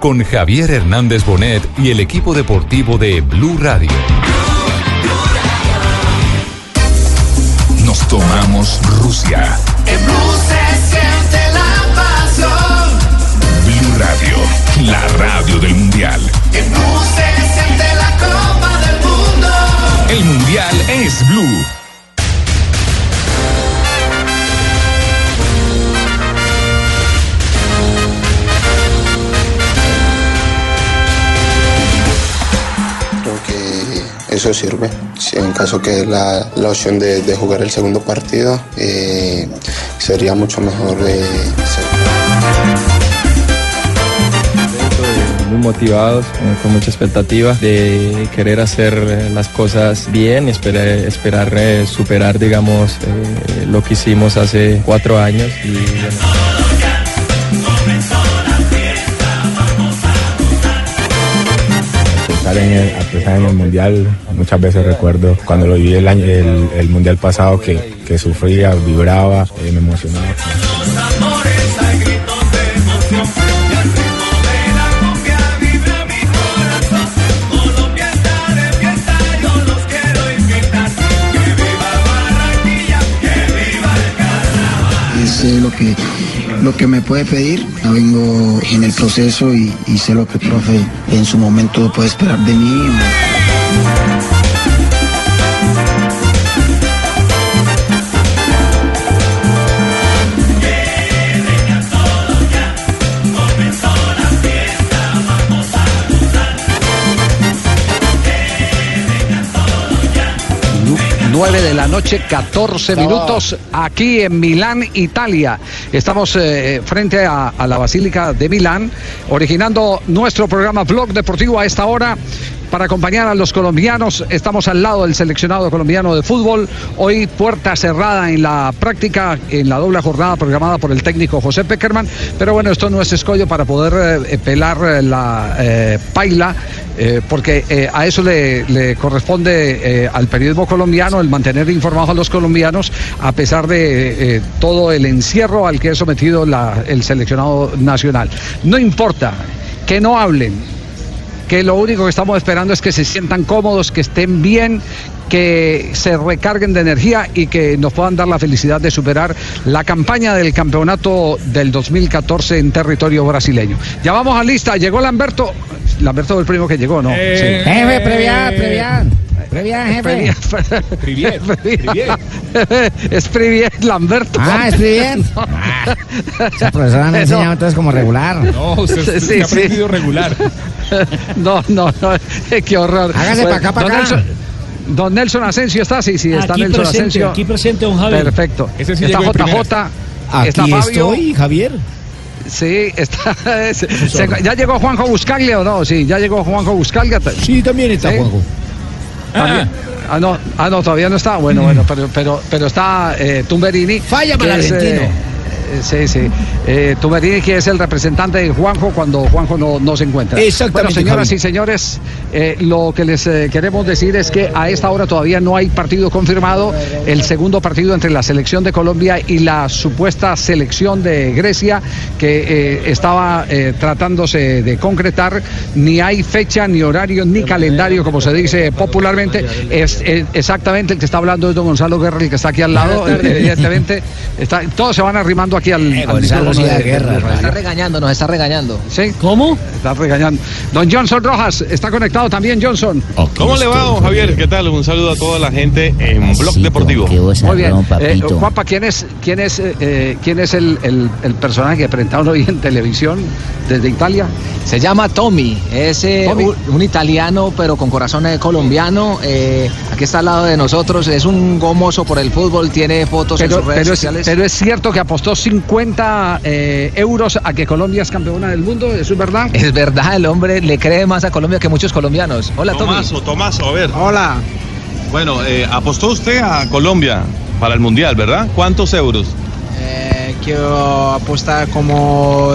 con Javier Hernández Bonet y el equipo deportivo de Blue Radio. Nos tomamos Rusia. En Blue se siente la pasión. Blue Radio, la radio del Mundial. En Blue se siente la Copa del Mundo. El Mundial es Blue. Eso sirve. Si en caso que la, la opción de, de jugar el segundo partido, eh, sería mucho mejor. eh, muy motivados, eh, con mucha expectativa de querer hacer eh, las cosas bien, esperar, superar, digamos, lo que hicimos hace cuatro años. Pensar en el, pensar en el mundial. Muchas veces recuerdo cuando lo viví el, año, el, mundial pasado que, que sufría, vibraba, eh, me emocionaba. Lo que me puede pedir. Ya vengo en el proceso y, y sé lo que el profe en su momento puede esperar de mí. 9 de la noche, 14 minutos, aquí en Milán, Italia. Estamos eh, frente a, a la Basílica de Milán, originando nuestro programa Blog Deportivo a esta hora para acompañar a los colombianos. Estamos al lado del seleccionado colombiano de fútbol. Hoy puerta cerrada en la práctica, en la doble jornada programada por el técnico José Peckerman. Pero bueno, esto no es escollo para poder eh, pelar eh, la eh, paila, eh, porque eh, a eso le, corresponde eh, al periodismo colombiano el mantener informados a los colombianos a pesar de eh, todo el encierro al que es sometido el seleccionado nacional. No importa que no hablen, que lo único que estamos esperando es que se sientan cómodos, que estén bien, que se recarguen de energía y que nos puedan dar la felicidad de superar la campaña del campeonato del 2014 en territorio brasileño. Ya vamos a lista, llegó Lamberto. Lamberto fue el primo que llegó, ¿no? Eh, Jefe, previar, previar. Previar, jefe. Privier, Privier. Es Privier, Lamberto. Ah, es Privier. Ah, esa profesora me ha enseñado entonces como regular. No, usted se ha aprendido regular. No, no, no, qué horror. Hágase Bueno, pa' acá, pa' don acá. Nelson, don Nelson Asensio está, sí, sí, está Aquí Nelson presente, Asensio. aquí presente, don Javier. Perfecto. Ese sí está JJ. primeras. está Aquí Fabio. estoy, Javier. Sí, está. se- se- ¿Ya llegó Juanjo Buscaglia o no? Sí, ya llegó Juanjo Buscaglia. Sí, también está Juanjo. Ah, no, ah, no, todavía no está. Bueno, bueno, pero, pero, pero está eh, Tumberini. Falla para el es, argentino. eh, eh, Sí, sí. Eh, Tumberini, que es el representante de Juanjo cuando Juanjo no, no se encuentra. Exactamente, Bueno, señoras Javi. y señores, eh, lo que les eh, queremos decir es que a esta hora todavía no hay partido confirmado. El segundo partido entre la selección de Colombia y la supuesta selección de Grecia, que eh, estaba eh, tratándose de concretar. Ni hay fecha, ni horario, ni calendario, como se dice popularmente. Es, eh, exactamente el que está hablando es don Gonzalo Guerra, el que está aquí al lado. Evidentemente, está, todos se van arrimando aquí al, al Gonzalo micrófono sí da de- guerra, de-. Está regañando, nos está regañando. ¿Sí? ¿Cómo? Está regañando. Don Johnson Rojas está conectado también, Johnson. ¿Cómo le va, don Javier? ¿Qué tal? Un saludo a toda la gente en Blog Deportivo. Muy bien. Eh, Juanpa, ¿quién es, quién es, eh, eh, quién es el, el- el personaje que presentaron hoy en televisión desde Italia? Se llama Tommy, es eh, Un, un italiano pero con corazón eh, colombiano. eh, aquí está al lado de nosotros, es un gomoso por el fútbol, tiene fotos en Pero, sus redes pero es, sociales. pero es cierto que apostó 50 eh, euros a que Colombia es campeona del mundo, ¿eso es verdad? Es verdad, el hombre le cree más a Colombia que muchos colombianos. Hola. Tomaso, Tomaso, a ver. Hola. Bueno, eh, apostó usted a Colombia para el Mundial, ¿verdad? ¿Cuántos euros? Eh, quiero apostar como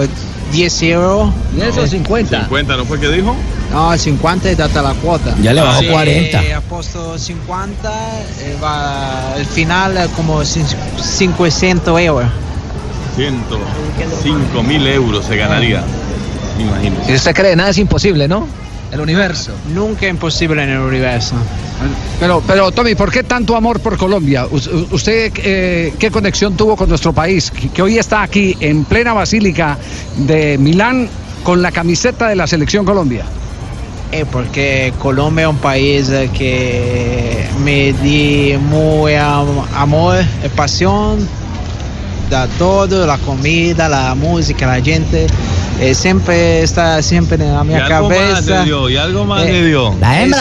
10 euros. ¿10 o 50? 50, ¿no fue que dijo? No, 50 y data la cuota. Ya le bajó Sí, 40. eh, aposto 50, eh, va el final eh, como cin- 500 euros. 105 mil euros se ganaría. Imagínese. Si usted cree, nada es imposible, ¿no? El universo. Nunca imposible en el universo. Pero, pero Tommy, ¿por qué tanto amor por Colombia? Us- ¿Usted eh, qué conexión tuvo con nuestro país? Que, hoy está aquí en plena basílica de Milán con la camiseta de la selección Colombia. Eh, porque Colombia es un país eh, que me di muy am- amor, eh, pasión, da todo, la comida, la música, la gente. eh, siempre está siempre en la mi algo más cabeza. le dio, y algo más Eh, le dio.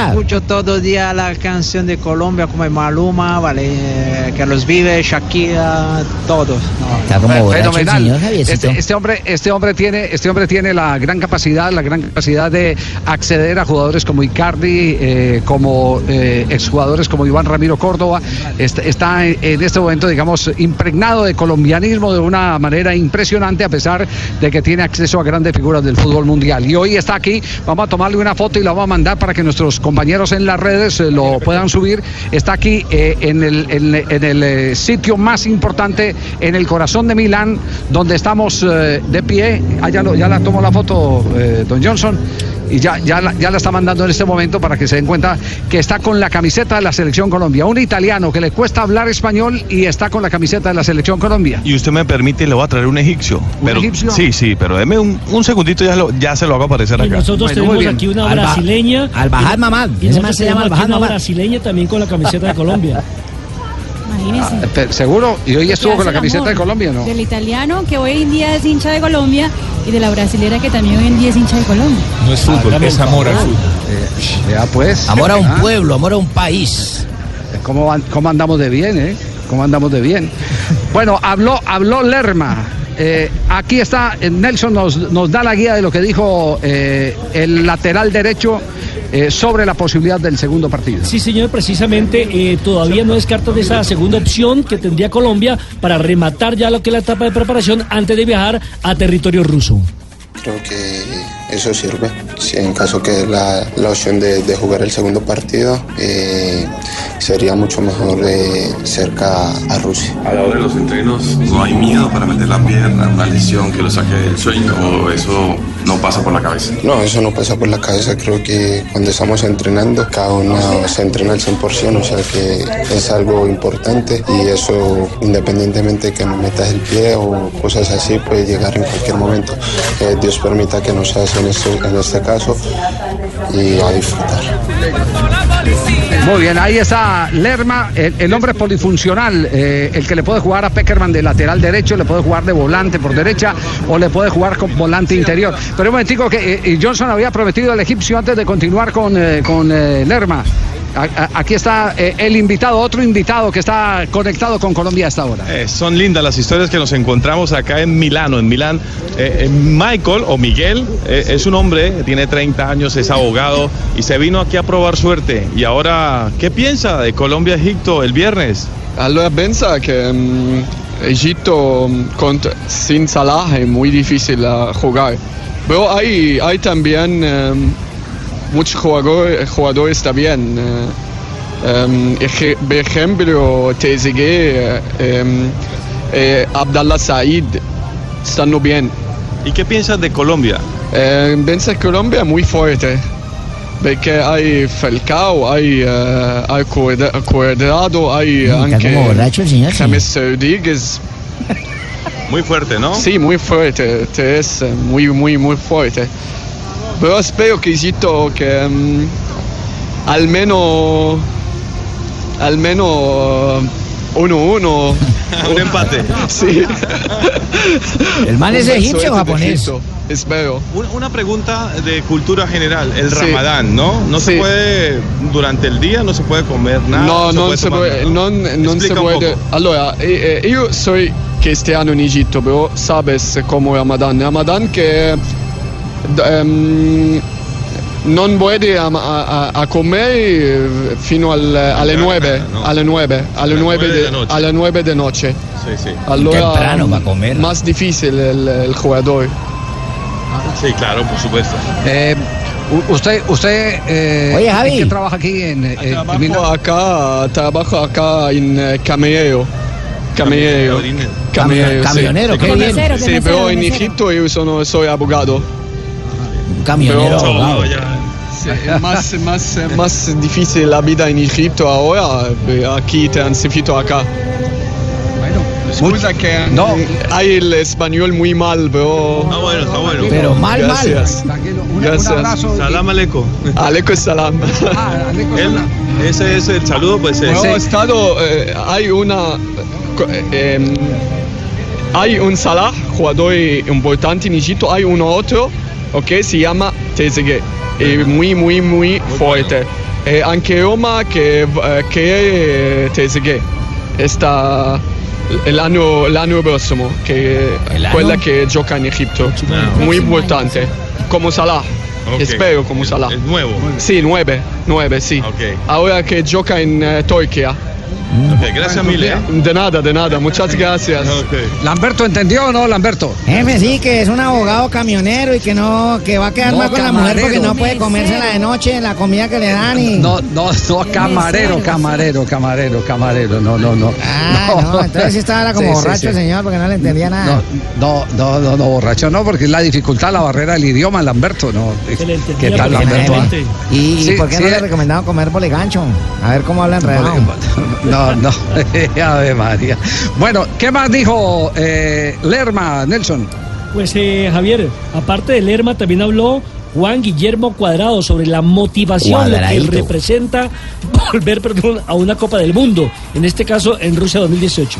Escucho todo el día la canción de Colombia como Maluma, vale, eh, Carlos Vive, Shakira, todos. Está como Fenomenal. señor. Este, este hombre, este hombre tiene, este hombre tiene la gran capacidad, la gran capacidad de acceder a jugadores como Icardi, eh, como eh, exjugadores como Iván Ramiro Córdoba. Está, está en, este momento, digamos, impregnado de de una manera impresionante, a pesar de que tiene acceso a grandes figuras del fútbol mundial. Y hoy está aquí, vamos a tomarle una foto y la vamos a mandar para que nuestros compañeros en las redes eh, lo puedan subir. Está aquí eh, en el, en- en el, eh, sitio más importante, en el corazón de Milán, donde estamos eh, de pie. Ah, ya, lo- ya la tomó la foto, don Johnson. Y ya, ya, la, ya la está mandando en este momento para que se den cuenta que está con la camiseta de la Selección Colombia. Un italiano que le cuesta hablar español y está con la camiseta de la Selección Colombia. Y usted me permite, le voy a traer un egipcio. Pero, egipcio? Sí, sí, pero deme un, un segundito, ya, lo- ya se lo hago aparecer Y acá. nosotros tenemos aquí una Al ba- brasileña. Al Bajad Mamad. Y Ese nosotros man se llama Al una Mamad. brasileña también con la camiseta de Colombia. Imagínese. Ah, ¿Seguro? Y hoy estuvo con la camiseta de Colombia, ¿no? Del italiano que hoy en día es hincha de Colombia y de la brasilera que también hoy en día es hincha de Colombia. No es fútbol, es amor al fútbol. Ya pues. Amor a un Ah. pueblo, amor a un país. ¿Cómo, van- cómo andamos de bien, eh? ¿Cómo andamos de bien? Bueno, habló, habló Lerma. Eh, aquí está, eh, Nelson nos, nos da la guía de lo que dijo eh, el lateral derecho eh, sobre la posibilidad del segundo partido. Sí, señor, precisamente eh, todavía no descartan esa segunda opción que tendría Colombia para rematar ya lo que es la etapa de preparación antes de viajar a territorio ruso. Creo que eso sirve. Si en caso que la, la opción de, de jugar el segundo partido, eh, sería mucho mejor eh, cerca a Rusia. A la hora de los entrenos no hay miedo para meter la pierna, una lesión que lo saque del sueño eso no pasa por la cabeza. No, eso no pasa por la cabeza. Creo que cuando estamos entrenando, cada uno se entrena al 100%, o sea que es algo importante y eso, independientemente de que no metas el pie o cosas así, puede llegar en cualquier momento. Dios permita que no sea así en este, en este caso y a disfrutar. Muy bien, ahí está Lerma, el, el hombre polifuncional, eh, el que le puede jugar a Peckerman de lateral derecho, le puede jugar de volante por derecha o le puede jugar con volante interior. Pero un momentico que eh, Johnson había prometido al egipcio antes de continuar con, eh, con eh, Lerma. A- a- aquí está eh, el invitado, otro invitado que está conectado con Colombia hasta ahora. Eh, son lindas las historias que nos encontramos acá en Milano, en Milán. Eh, eh, Michael o Miguel eh, es un hombre, tiene 30 años, es abogado y se vino aquí a probar suerte. Y ahora, ¿qué piensa de Colombia-Egipto el viernes? Allora pensa che Egipto cont- sin Salah es muy difícil uh, jugar. Pero hay, hay también em, muchos jugadores, jugadores también. por ejemplo, em, eh, Abdallah Said están bien. ¿Y qué piensas de Colombia? Eh, que Colombia es muy fuerte. Perché hai Falcao, eh, hai Cuadra- Cuadrado, Mm, está como borracho el señor, sí. James Rodríguez. Muy fuerte, ¿no? Sí, muy fuerte, este es eh, muy, muy, muy fuerte. Pero espero que Egipto que mm, al menos, al menos uno, uno. Un empate. Sí. El man es egipcio o de japonés. Espero. Una, pregunta de cultura general, el Sí. ramadán, ¿no? No se Sí. puede, durante el día no se puede comer nada. no, non puede si tomar può, nada, ¿no? Explica un può. poco. Allora, eh, eh, io soy cristiano in Egitto, però sabes come Ramadan. Ramadan che d- ehm, non puede a, a, a comer eh, fino al, alle 9, no. alle 9, alle Alle 9 nueve de, de noche. alle 9 de noche. Sí, sí. Allora, Temprano mm, pa' comer. Más difícil el, el jugador. Sí, claro, por supuesto. Eh, usted, usted, eh, Oye, ¿en Javi. qué trabaja aquí en, en- en Milán? Trabajo acá, trabajo acá en eh, camionero. Camionero. Camionero, sí. qué Sí, bien. Mesero, de Sí, mesero, pero en mesero. Egipto yo sono- soy abogado. Un camionero Pero- abogado. Sí, es más, más, más difícil la vida en Egipto ahora, eh, aquí transito acá. Excusa que No. hay el español muy mal, pero... Está bueno, está bueno. Pero mal, mal. Gracias. Tranquilo, un, un Gracias. abrazo. y- Salam aleikum. Aleco salam. Ah, Aleco Él- Salam. ese es el saludo, pues es. No, estado, eh, hay una, eh, em, hay un Salah, jugador importante en Egipto, hay uno otro, ok, se llama Trezeguet, y muy, muy, muy fuerte. Eh, anche Roma che, eh, è Trezeguet, está l'anno, l'anno prossimo, che El año? quella che gioca in Egipto, muy importante, como Salah. Ok. Espero como Salah. Es nuevo. Sí, nueve, nueve, sí. Ok. Ahora que joca en eh, Turquía. Ok, gracias mil, ¿eh? De nada, de nada. Muchas gracias. Ok. ¿Lamberto entendió o no, Lamberto? Jefe, sí, que es un abogado camionero y que no, que va a quedar No, mal con la mujer porque camarero. no puede comérsela de noche, la comida que le dan y... No, no, no, camarero, camarero, camarero, camarero, no, no, no. Ah, no, entonces sí estaba como Sí, sí, borracho sí. el señor porque no le entendía nada. No, no, no, no, no, borracho, no, porque es la dificultad, la barrera del idioma, Lamberto, no. Que le entendía ¿Qué tal. Lamberto? ¿Y, y Sí, por qué sí, no le eh. recomendaban comer bolegancho? A ver cómo habla enredado. No, no, Ave María. Bueno, ¿qué más dijo eh, Lerma, Nelson? Pues eh, Javier, aparte de Lerma, también habló Juan Guillermo Cuadrado sobre la motivación que representa volver perdón, a una Copa del Mundo, en este caso en Rusia 2018.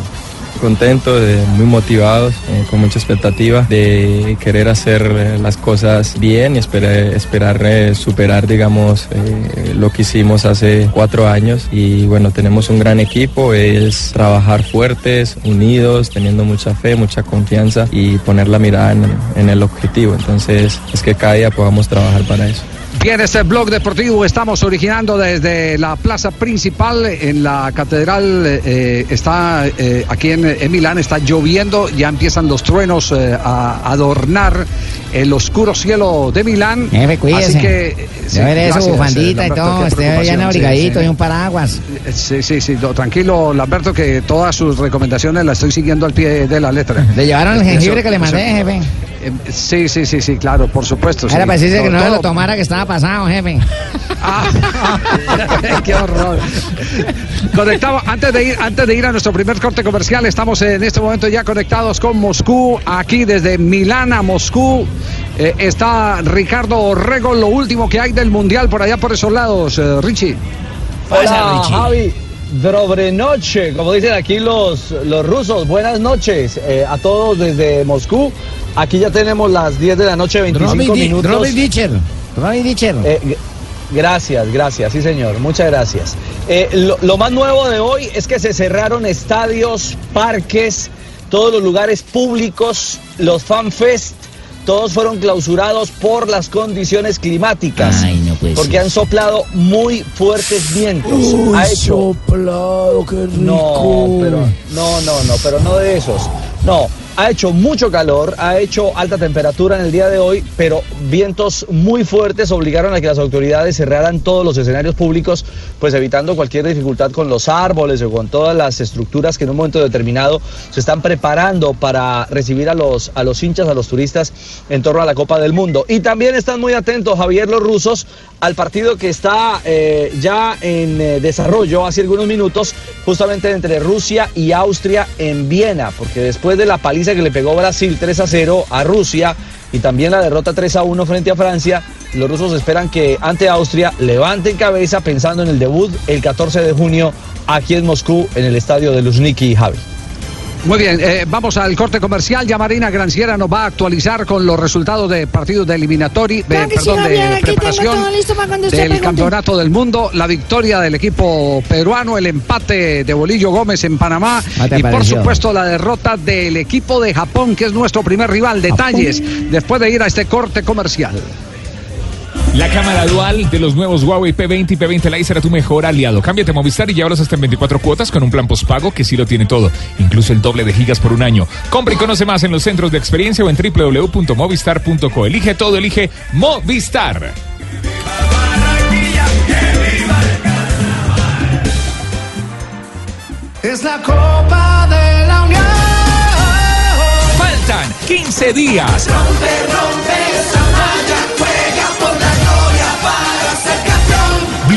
Contento, de- muy motivados, eh, con mucha expectativa de querer hacer eh, las cosas bien y esperar, eh, superar, digamos, eh, lo que hicimos hace cuatro años. Y bueno, tenemos un gran equipo, es trabajar fuertes, unidos, teniendo mucha fe, mucha confianza y poner la mirada en el objetivo. Entonces, es que cada día podamos trabajar para eso. Bien, este blog deportivo estamos originando desde la plaza principal en la catedral. eh, está eh, aquí en, en Milán, está lloviendo, ya empiezan los truenos eh, a adornar el oscuro cielo de Milán. Jefe, cuídese. Así que. sí, Debe su bufandita y todo, esté bien preocupación, sí, abrigadito sí. y un paraguas. Sí, sí, sí, tranquilo, Lamberto, que todas sus recomendaciones las estoy siguiendo al pie de la letra. ¿Le llevaron el Eso- jengibre que le mandé, jefe? Eh, Sí, sí, sí, sí, claro, por supuesto. sí. Era para decirle que no se lo tomara que estaba pasado, jefe. Qué horror. Conectado, antes de ir, antes de ir a nuestro primer corte comercial, estamos en este momento ya conectados con Moscú, aquí desde Milán a Moscú. eh, está Ricardo Orrego, lo último que hay del Mundial por allá por esos lados, eh, Richie. Hola, Javi. Dobre noche, como dicen aquí los, los rusos. Buenas noches eh, a todos desde Moscú. Aquí ya tenemos las 10 de la noche, 25 Robbie Di- minutos. Eh, gracias, gracias, sí señor, muchas gracias. Eh, lo, lo más nuevo de hoy es que se cerraron estadios, parques, todos los lugares públicos, los fanfest, todos fueron clausurados por las condiciones climáticas. Ay, no puede porque ser. han soplado muy fuertes vientos. Uy, ha hecho soplado, qué rico. no, pero no, no, no, pero no de esos. No, ha hecho mucho calor, ha hecho alta temperatura en el día de hoy, pero vientos muy fuertes obligaron a que las autoridades cerraran todos los escenarios públicos, pues evitando cualquier dificultad con los árboles o con todas las estructuras que en un momento determinado se están preparando para recibir a los, a los hinchas, a los turistas en torno a la Copa del Mundo. Y también están muy atentos, Javier, los rusos, al partido que está eh, ya en eh, desarrollo hace algunos minutos, justamente entre Rusia y Austria en Viena, porque después de la paliza paliza que le pegó Brasil 3 a 0 a Rusia y también la derrota 3 a 1 frente a Francia, los rusos esperan que ante Austria levanten cabeza pensando en el debut el 14 de junio aquí en Moscú en el estadio de Luzhniki Javi. Muy bien, eh, vamos al corte comercial. Ya Marina Granciera nos va a actualizar con los resultados de partidos de eliminatory, de, Claro que sí, perdón, Javier, de preparación del pregunte. campeonato del mundo, la victoria del equipo peruano, el empate de Bolillo Gómez en Panamá ¿Cómo te y por supuesto la derrota del equipo de Japón, que es nuestro primer rival. Detalles después de ir a este corte comercial. La cámara dual de los nuevos Huawei P20 y P20 Lite será tu mejor aliado. Cámbiate a Movistar y llévalos hasta en 24 cuotas con un plan postpago que sí lo tiene todo, incluso el doble de gigas por un año. Compra y conoce más en los centros de experiencia o en www.movistar.co. Elige todo, elige Movistar. Es la Copa de la Unión. Faltan 15 días. Rompe, rompe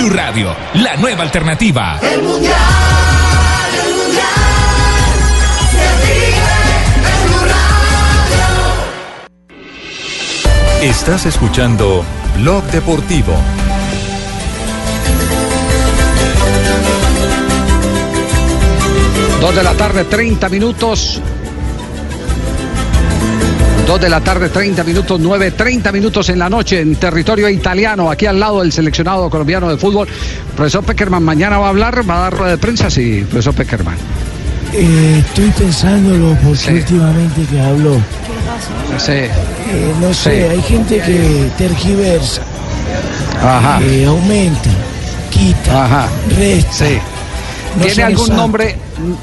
Blue Radio, la nueva alternativa. El mundial, el mundial, se vive en Blue Radio. Estás escuchando Blog Deportivo. Dos de la tarde, 30 minutos. Dos de la tarde, 30 minutos, 9, 30 minutos en la noche en territorio italiano, aquí al lado del seleccionado colombiano de fútbol. Profesor Peckerman, mañana va a hablar, va a dar rueda de prensa, sí, profesor Peckerman. Eh, estoy pensándolo porque últimamente que hablo, Sí. eh, no sé, Sí. hay gente que tergiversa, Ajá. que aumenta, quita, Ajá. resta. ¿Tiene algún nombre?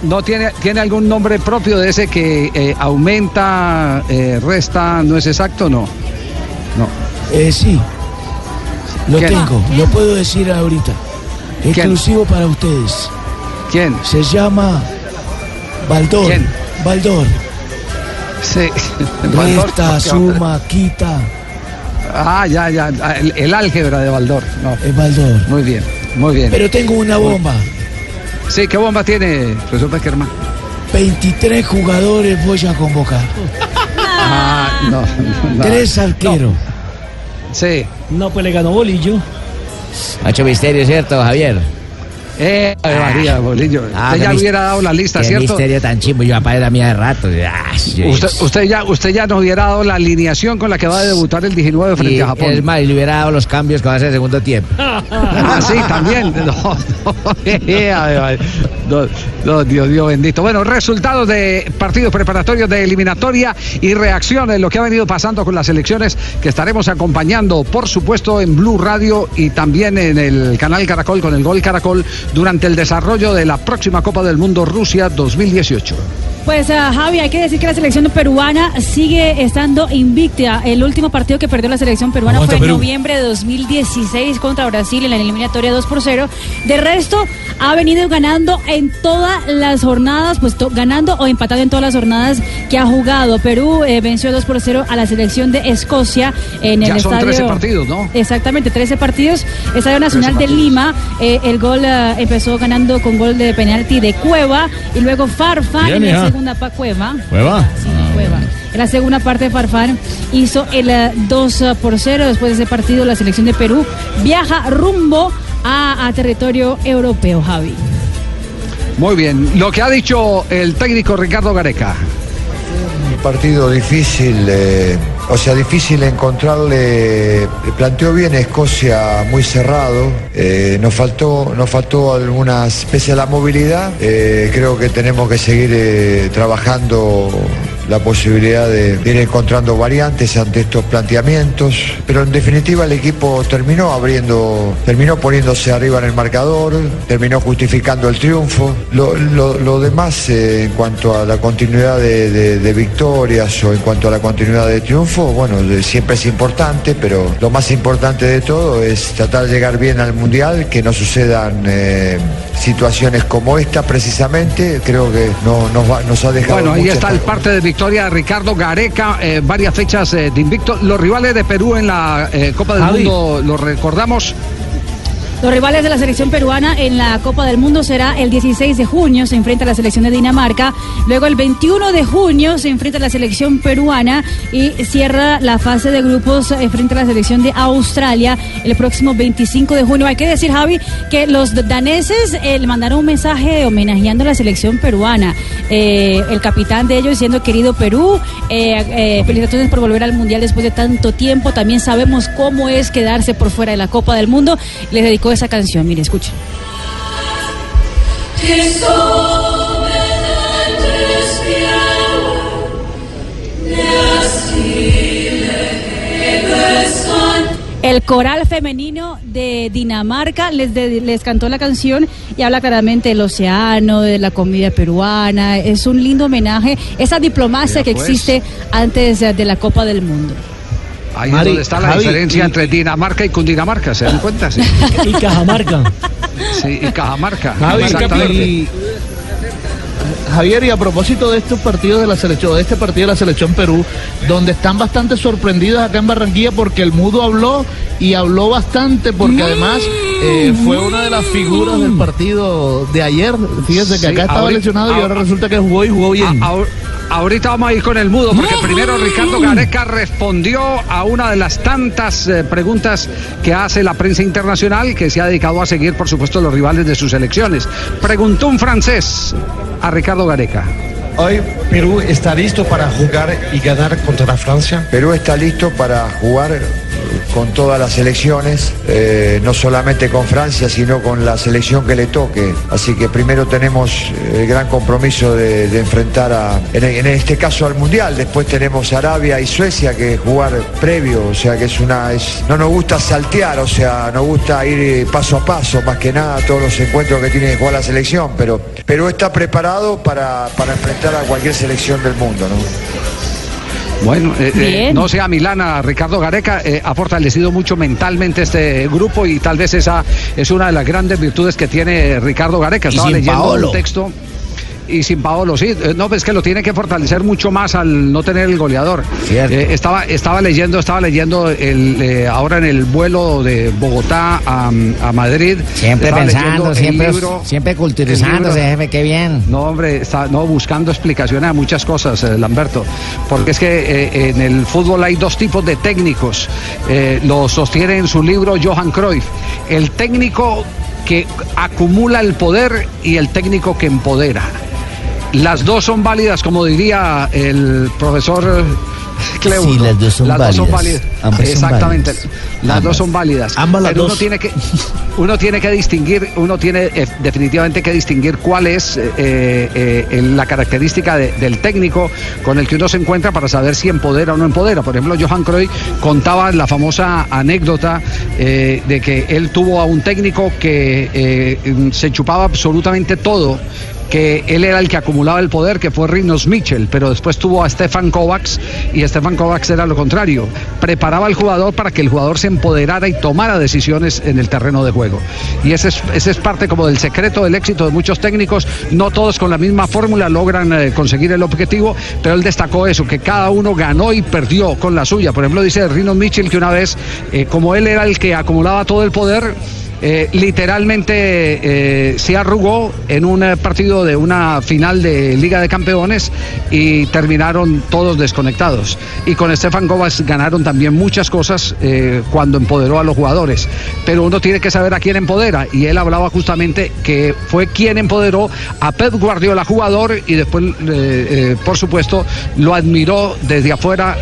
No tiene, tiene algún nombre propio de ese que eh, aumenta, eh, resta, no es exacto, no. No. Eh, sí, lo ¿Quién? tengo, lo puedo decir ahorita. Exclusivo para ustedes. ¿Quién? Se llama Baldor. ¿Quién? Baldor. Sí. Resta, suma, quita. Ah, ya, ya. El, el álgebra de Baldor. No. Es Baldor. Muy bien, muy bien. Pero tengo una bomba. Sí, ¿qué bomba tiene, profesor Peckerman? 23 jugadores voy a convocar. Ah, no, no. Tres arqueros. Sí. No, pues le ganó Bolillo. Mucho misterio, ¿cierto, Javier? Eh, Ave María, Bolillo. Ah, usted ya hubiera dado la lista, qué ¿cierto? misterio tan chimbo. Yo papá era mía de rato. Ah, Usted, usted ya, usted ya nos hubiera dado la alineación con la que va a debutar el 19 frente y, a Japón. Es más, y le hubiera dado los cambios que va a hacer el segundo tiempo. Ah, sí, también. No, no, no, Dios, Dios bendito. Bueno, resultados de partidos preparatorios de eliminatoria y reacciones, lo que ha venido pasando con las elecciones que estaremos acompañando, por supuesto, en Blue Radio y también en el canal Caracol con el Gol Caracol durante el desarrollo de la próxima Copa del Mundo Rusia 2018. Pues ah, Javi, hay que decir que la selección peruana sigue estando invicta. El último partido que perdió la selección peruana Aguanta, fue en Perú. noviembre de 2016 contra Brasil en la eliminatoria 2 por 0. De resto, ha venido ganando en todas las jornadas, pues ganando o empatando en todas las jornadas que ha jugado. Perú eh, venció 2 por 0 a la selección de Escocia en Ya el son estadio. 13 partidos, ¿no? Exactamente, 13 partidos. Estadio Nacional de Lima. eh, el gol eh, empezó ganando con gol de penalti de Cueva y luego Bien, en hija. Segunda pa Cueva. ¿Cueva? Sí, Cueva. En la segunda parte Farfán hizo el eh, 2 por 0. Después de ese partido, la selección de Perú viaja rumbo a, a territorio europeo, Javi. Muy bien, lo que ha dicho el técnico Ricardo Gareca. Partido difícil, eh, o sea, difícil encontrarle. Planteó bien Escocia muy cerrado. eh, nos faltó, nos faltó algunas, pese a la movilidad. eh, creo que tenemos que seguir eh, trabajando la posibilidad de ir encontrando variantes ante estos planteamientos. Pero en definitiva el equipo terminó abriendo, terminó poniéndose arriba en el marcador, terminó justificando el triunfo. Lo, lo- lo demás eh, en cuanto a la continuidad de, de- de victorias o en cuanto a la continuidad de triunfo, bueno, de- siempre es importante, pero lo más importante de todo es tratar de llegar bien al Mundial, que no sucedan eh, situaciones como esta precisamente. Creo que no, nos, va- nos ha dejado... Bueno, ahí está el parte de victoria de Ricardo Gareca, eh, varias fechas eh, de invicto. Los rivales de Perú en la eh, Copa del Javi. Mundo, ¿los recordamos? Los rivales de la selección peruana en la Copa del Mundo será el 16 de junio, se enfrenta a la selección de Dinamarca. Luego el 21 de junio se enfrenta a la selección peruana y cierra la fase de grupos eh, frente a la selección de Australia el próximo 25 de junio. Hay que decir, Javi, que los daneses eh, le mandaron un mensaje homenajeando a la selección peruana. Eh, el capitán de ellos diciendo, querido Perú, felicitaciones por volver al Mundial después de tanto tiempo. También sabemos cómo es quedarse por fuera de la Copa del Mundo. Les dedicó esa canción. Mire, escuchen. El coral femenino de Dinamarca les, de- les cantó la canción y habla claramente del océano, de la comida peruana. Es un lindo homenaje, esa diplomacia Mira, que pues. existe antes de la Copa del Mundo. Ahí Mari, es donde está la Javi, diferencia y- entre Dinamarca y Cundinamarca, ¿se dan cuenta? Sí, Y Cajamarca. sí y Cajamarca. Javi, y- Javier, y a propósito de estos partidos de la selección, de este partido de la selección Perú, donde están bastante sorprendidos acá en Barranquilla porque el mudo habló y habló bastante porque además eh, fue una de las figuras del partido de ayer. Fíjese que Sí, acá estaba ahorita- lesionado y ahora ahora- resulta que jugó y jugó bien. A- ahorita vamos a ir con el mudo, porque primero Ricardo Gareca respondió a una de las tantas eh, preguntas que hace la prensa internacional, que se ha dedicado a seguir, por supuesto, los rivales de sus elecciones. Preguntó un francés a Ricardo Gareca. Hoy Perú está listo para jugar y ganar contra Francia. Perú está listo para jugar con todas las selecciones, eh, no solamente con Francia, sino con la selección que le toque. Así que primero tenemos eh, el gran compromiso de, enfrentar a, en, este caso al Mundial, después tenemos Arabia y Suecia que jugar previo, o sea que es una, es, no nos gusta saltear, o sea, nos gusta ir eh, paso a paso, más que nada todos los encuentros que tiene que jugar la selección, pero Perú está preparado para, para enfrentar a cualquier selección del mundo. Bueno, eh, eh, no sea Milana, Ricardo Gareca eh, ha fortalecido mucho mentalmente este grupo y tal vez esa es una de las grandes virtudes que tiene Ricardo Gareca. Y Estaba sin leyendo Paolo. un texto y sin Paolo, sí. Eh, No, pues que lo tiene que fortalecer mucho más al no tener el goleador. Eh, estaba, estaba leyendo, estaba leyendo el, eh, ahora en el vuelo de Bogotá a, a Madrid. Siempre estaba pensando, siempre, libro- siempre culturizándose, jefe, qué bien. no, hombre, está no, buscando explicaciones a muchas cosas, eh, Lamberto. Porque es que en el fútbol hay dos tipos de técnicos. Lo sostiene en su libro Johan Cruyff. El técnico que acumula el poder y el técnico que empodera. Las dos son válidas, como diría el profesor Cleudo. Sí, las dos son válidas. Ambas son Exactamente. válidas. Las Ambas. dos son válidas. Ambas las Pero uno dos. tiene que uno tiene que distinguir, uno tiene eh, definitivamente que distinguir cuál es eh, eh, la característica de- del técnico con el que uno se encuentra para saber si empodera o no empodera. Por ejemplo, Johan Cruyff contaba la famosa anécdota de que él tuvo a un técnico que se chupaba absolutamente todo que él era el que acumulaba el poder, que fue Rinos Mitchell, pero después tuvo a Stefan Kovacs y Stefan Kovacs era lo contrario. Preparaba al jugador para que el jugador se empoderara y tomara decisiones en el terreno de juego. Y ese es, parte como del secreto del éxito de muchos técnicos. No todos con la misma fórmula logran eh, conseguir el objetivo, pero él destacó eso, que cada uno ganó y perdió con la suya. Por ejemplo, dice Rinos Mitchell que una vez, eh, como él era el que acumulaba todo el poder, eh, literalmente eh, se arrugó en un eh, partido de una final de Liga de Campeones y terminaron todos desconectados. Y con Stefan Kovacs ganaron también muchas cosas cuando empoderó a los jugadores. Pero uno tiene que saber a quién empodera. Y él hablaba justamente que fue quien empoderó a Pep Guardiola, jugador, y después, por supuesto, lo admiró desde afuera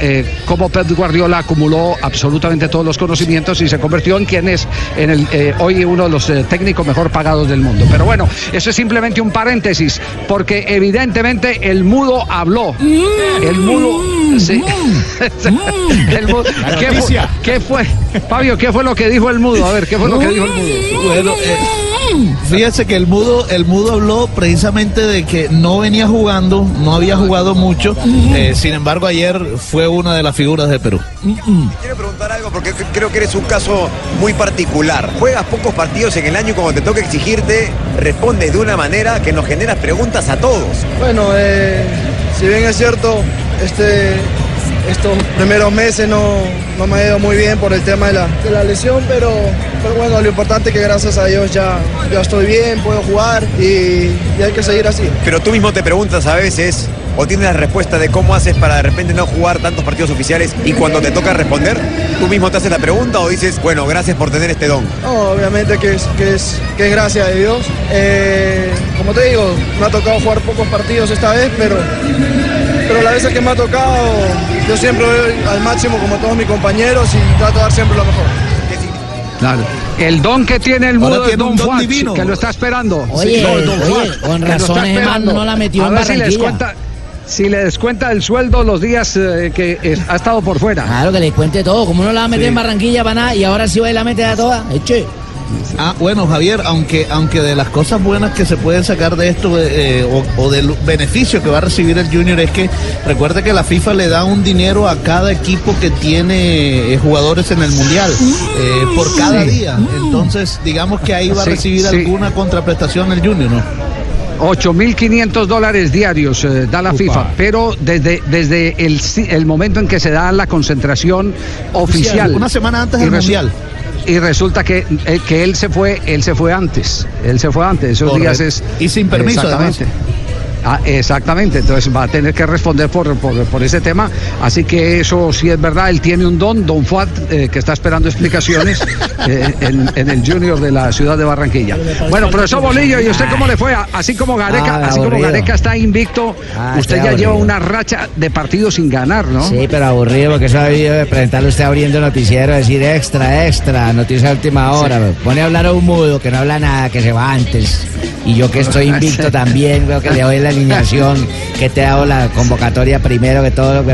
cómo Pep Guardiola acumuló absolutamente todos los conocimientos y se convirtió en quien es en el, eh, hoy uno de los eh, técnicos mejor pagados del mundo. Pero bueno, eso es simplemente un paréntesis, porque evidentemente el mudo habló. El mudo. sí. El mudo- ¿Qué, fue, qué fue? Fabio, ¿qué fue lo que dijo el mudo? A ver, ¿qué fue lo que dijo el mudo? Bueno, eh, fíjese que el mudo, el mudo habló precisamente de que no venía jugando, no había jugado mucho. eh, sin embargo, ayer fue una de las figuras de Perú. Quiero preguntar algo porque creo que eres un caso muy particular. Juegas pocos partidos en el año y cuando te toca exigirte, respondes de una manera que nos genera preguntas a todos. Bueno, eh, si bien es cierto, este, estos primeros meses no, no me ha ido muy bien por el tema de la, de la lesión, pero, pero bueno, lo importante es que gracias a Dios ya, ya estoy bien, puedo jugar y, y hay que seguir así. Pero tú mismo te preguntas a veces, o tienes la respuesta de cómo haces para de repente no jugar tantos partidos oficiales y cuando te toca responder, tú mismo te haces la pregunta o dices, bueno, gracias por tener este don. No, obviamente que es, que es, que es gracia de Dios. Eh, como te digo, me ha tocado jugar pocos partidos esta vez, pero, pero las veces que me ha tocado, yo siempre doy al máximo como todos mis compañeros y trato de dar siempre lo mejor. Claro. El don que tiene el mudo es Don don Juan, divino. que lo está esperando. Oye, don- don oye, Juan, con razón esperando. no la metió A en si le Barranquilla. descuenta, si le descuenta el sueldo los días eh, que ha estado por fuera. Claro, que le cuente todo. Como no la va a meter Sí. en Barranquilla para nada y ahora sí va y la mete a toda. Eche. Ah, bueno, Javier, aunque, aunque de las cosas buenas que se pueden sacar de esto eh, o, o del beneficio que va a recibir el Junior es que recuerde que la FIFA le da un dinero a cada equipo que tiene eh, jugadores en el Mundial eh, por cada día. Entonces, digamos que ahí va a recibir sí. alguna contraprestación el Junior, ¿no? 8.500 dólares diarios eh, da la Upa. FIFA, pero desde, desde el, el momento en que se da la concentración oficial. Una semana antes del resu- Mundial. Y resulta que, eh, que él se fue, él se fue antes, él se fue antes, esos Correcto. días es Y sin permiso, exactamente. Ah, exactamente, entonces va a tener que responder por, por, por ese tema, así que eso sí es verdad, él tiene un don, Don Fuad, eh, que está esperando explicaciones eh, en, en el Junior de la ciudad de Barranquilla. Bueno, profesor Bolillo, ¿y usted cómo le fue? Así como Gareca, Ah, así como. Gareca está invicto, Ah, usted ya lleva una racha de partidos sin ganar, ¿no? Sí, pero aburrido porque eso ha de presentarle usted abriendo noticiero, decir extra, extra, noticia de última hora. Pone a hablar a un mudo que no habla nada, que se va antes. Y yo que estoy invicto también, veo que le doy la alineación, que te hago la convocatoria primero que todo lo que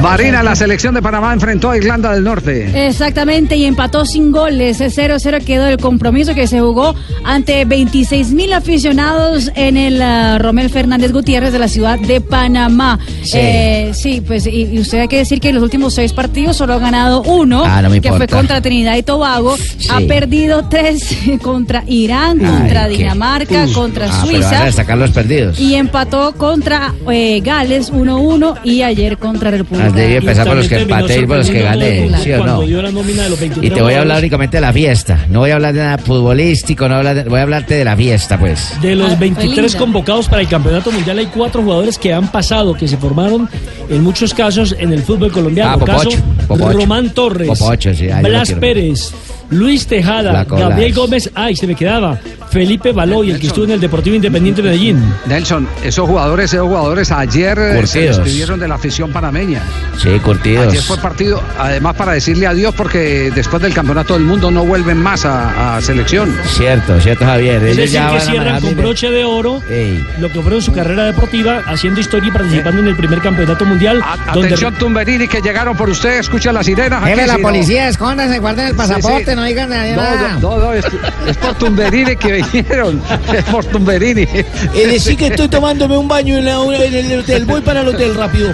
Marina, la selección de Panamá enfrentó a Irlanda del Norte. Exactamente, y empató sin goles. 0-0 quedó el compromiso que se jugó ante 26 mil aficionados en el ah, Romel Fernández Gutiérrez de la ciudad de Panamá. Sí. Eh, sí, pues, y, y usted hay que decir que en los últimos seis partidos solo ha ganado uno, Ah, no que fue contra Trinidad y Tobago. Ha perdido tres contra Irán, contra qué- Dinamarca, Uf. contra Ah, pero Suiza. a destacar los perdidos. Y empató contra eh, Gales 1-1 y ayer contra República. Ah, debe empezar por los que empate y por los que gane, ¿sí o no? dio la nómina de los 23 Y te voy a hablar únicamente de la fiesta. No voy a hablar de nada futbolístico, no voy a, hablar de- voy a hablarte de la fiesta, pues. De Ah, los fue 23 linda. convocados para el Campeonato Mundial hay cuatro jugadores que han pasado, que se formaron en muchos casos en el fútbol colombiano. Ah, Popocho, Caso Popocho. Román Torres, Popocho, sí, ah, Blas. Pérez, Luis Tejada, Gabriel. Gómez, ay, se me quedaba, Felipe Baloy, el que estuvo en el Deportivo Independiente de Medellín. Nelson, esos jugadores, esos jugadores ayer eh, se despidieron de la afición panameña. Sí, curtidos. Ayer fue partido, además para decirle adiós porque después del campeonato del mundo no vuelven más a, a selección. Cierto, cierto, Javier. Es Ellos decir, ya que van a cierran con broche de oro Ey. lo que fueron su carrera deportiva, haciendo historia y participando en el primer campeonato mundial. donde Atención Tumberini que llegaron por usted, escucha las sirenas. Jefe, aquí, la policía, escóndanse, guarden el pasaporte, Sí, sí. no digan nada. No, no, no, es, es por Tumberini que vinieron. Es por Tumberini. Eh, decí que estoy tomándome un baño en, la- en el hotel. Voy para el hotel rápido.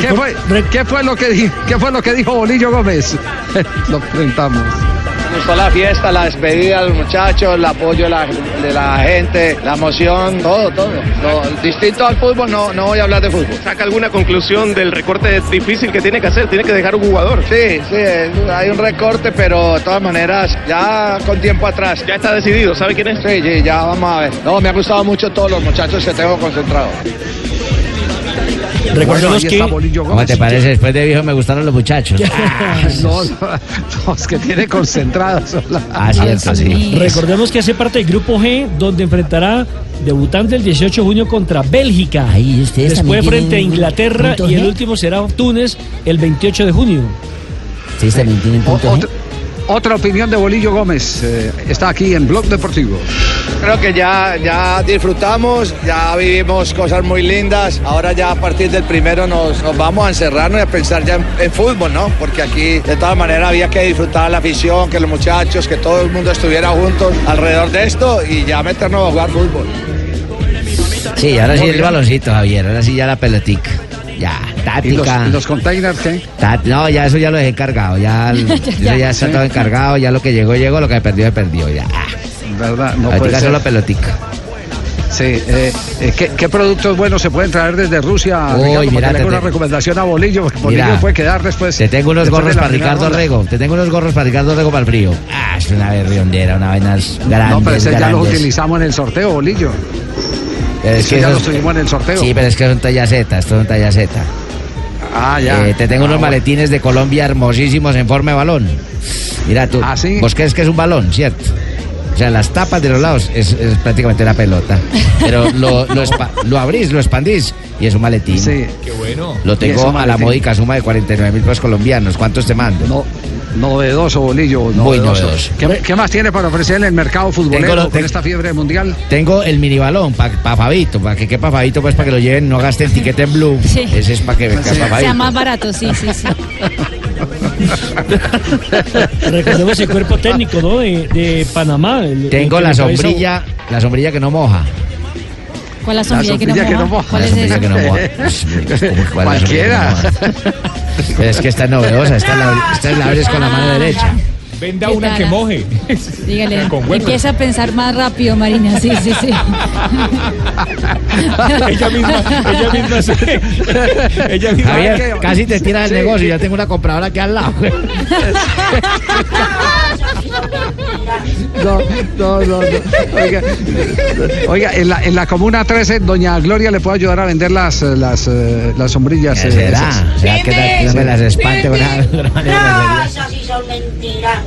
¿Qué fue, qué fue lo que qué fue lo que dijo Bolillo Gómez? lo presentamos. Gustó la fiesta, la despedida de los muchachos, el apoyo de la, de la gente, la emoción, todo, todo. Lo distinto al fútbol, no, no voy a hablar de fútbol. ¿Saca alguna conclusión del recorte difícil que tiene que hacer? Tiene que dejar un jugador. Sí, sí, hay un recorte, pero de todas maneras, ya con tiempo atrás. Ya está decidido, ¿sabe quién es? Sí, sí, ya vamos a ver. No, me ha gustado mucho todos los muchachos que tengo concentrados. Recordemos que ¿Cómo te parece? Después de viejo me gustaron los muchachos. No, no, los que tiene concentrados. Ah, cierto, sí. Recordemos que hace parte del grupo G, donde enfrentará debutante el 18 de junio contra Bélgica. Ahí ustedes Después frente a Inglaterra y el G. último será Túnez el 28 de junio. Sí, también tienen punto Otra, otra opinión de Bolillo Gómez eh, está aquí en Blog Deportivo. Creo que ya, ya disfrutamos, ya vivimos cosas muy lindas. Ahora ya a partir del primero nos, nos vamos a encerrarnos y a pensar ya en, en fútbol, ¿no? Porque aquí de todas maneras había que disfrutar la afición, que los muchachos, que todo el mundo estuviera juntos alrededor de esto y ya meternos a jugar fútbol. Sí, ahora sí el baloncito, Javier. Ahora sí ya la pelotica. Ya, ¿Y los, táctica. y los containers qué? Tat- no, ya eso ya lo dejé encargado. Ya, eso ya está todo encargado. Ya lo que llegó, llegó. Lo que perdió, se perdió. Ya. ¿Verdad? No puede ser. solo pelotica. Sí, eh, eh, ¿qué, qué productos buenos se pueden traer desde Rusia? Uy, Ricardo? Mira, le te hago una recomendación a Bolillo, porque Bolillo Mira, puede quedar después. Te tengo unos gorros para Ricardo. Rego. Te tengo unos gorros para Ricardo Rego para el frío. Ah, es una berriondera, una vainas grandes. No, pero ese ya los utilizamos en el sorteo, Bolillo. Pero es ese que ya esos- los tuvimos en el sorteo. Sí, pero es que son talla Z, estos son talla Z. Ah, ya. Eh, te tengo Ah, unos bueno. maletines de Colombia hermosísimos en forma de balón. Mira tú, vos crees que es un balón, ¿cierto? O sea, las tapas de los lados es, es prácticamente una pelota. Pero lo, lo, espa- lo abrís, lo expandís y es un maletín. Sí. Qué bueno. Lo tengo a la módica suma de 49 mil pesos colombianos. ¿Cuántos te mando? No, novedoso, Bolillo. Muy novedoso. novedoso. ¿Qué, qué más tiene para ofrecer en el mercado futbolero lo- con ten- esta fiebre mundial? Tengo el mini balón para Fabito, para que quepa Fabito, pues para que lo lleven, no gasten tiquete en blue. Sí. Ese es para que Sea Fabito. más barato, sí, sí, sí. Recordemos el cuerpo técnico, ¿no? De, de Panamá. el- Tengo el la sombrilla, la sombrilla que no moja. ¿Cuál es la sombrilla, que, no sombrilla que no moja? moja. ¿Cuál La es esa? que no moja. ¿cómo que cuál es la sombrilla que Cualquiera. no moja? Es que esta es novedosa, esta la, esta la abres con la mano derecha. Venda ¿Qué una que moje. Dígale, empieza a pensar más rápido, Marina, sí, sí, sí. ella misma, ella misma se- ella misma. Javier, casi te tiras el Sí. negocio, yo tengo una compradora aquí al lado. No, no, no, no. Oiga, oiga, en, la, en la Comuna 13, doña Gloria le puede ayudar a vender las, eh, las, eh, las sombrillas. eh, ¿Será? esas. ¿Será que, no me las espante esas sí son mentiras.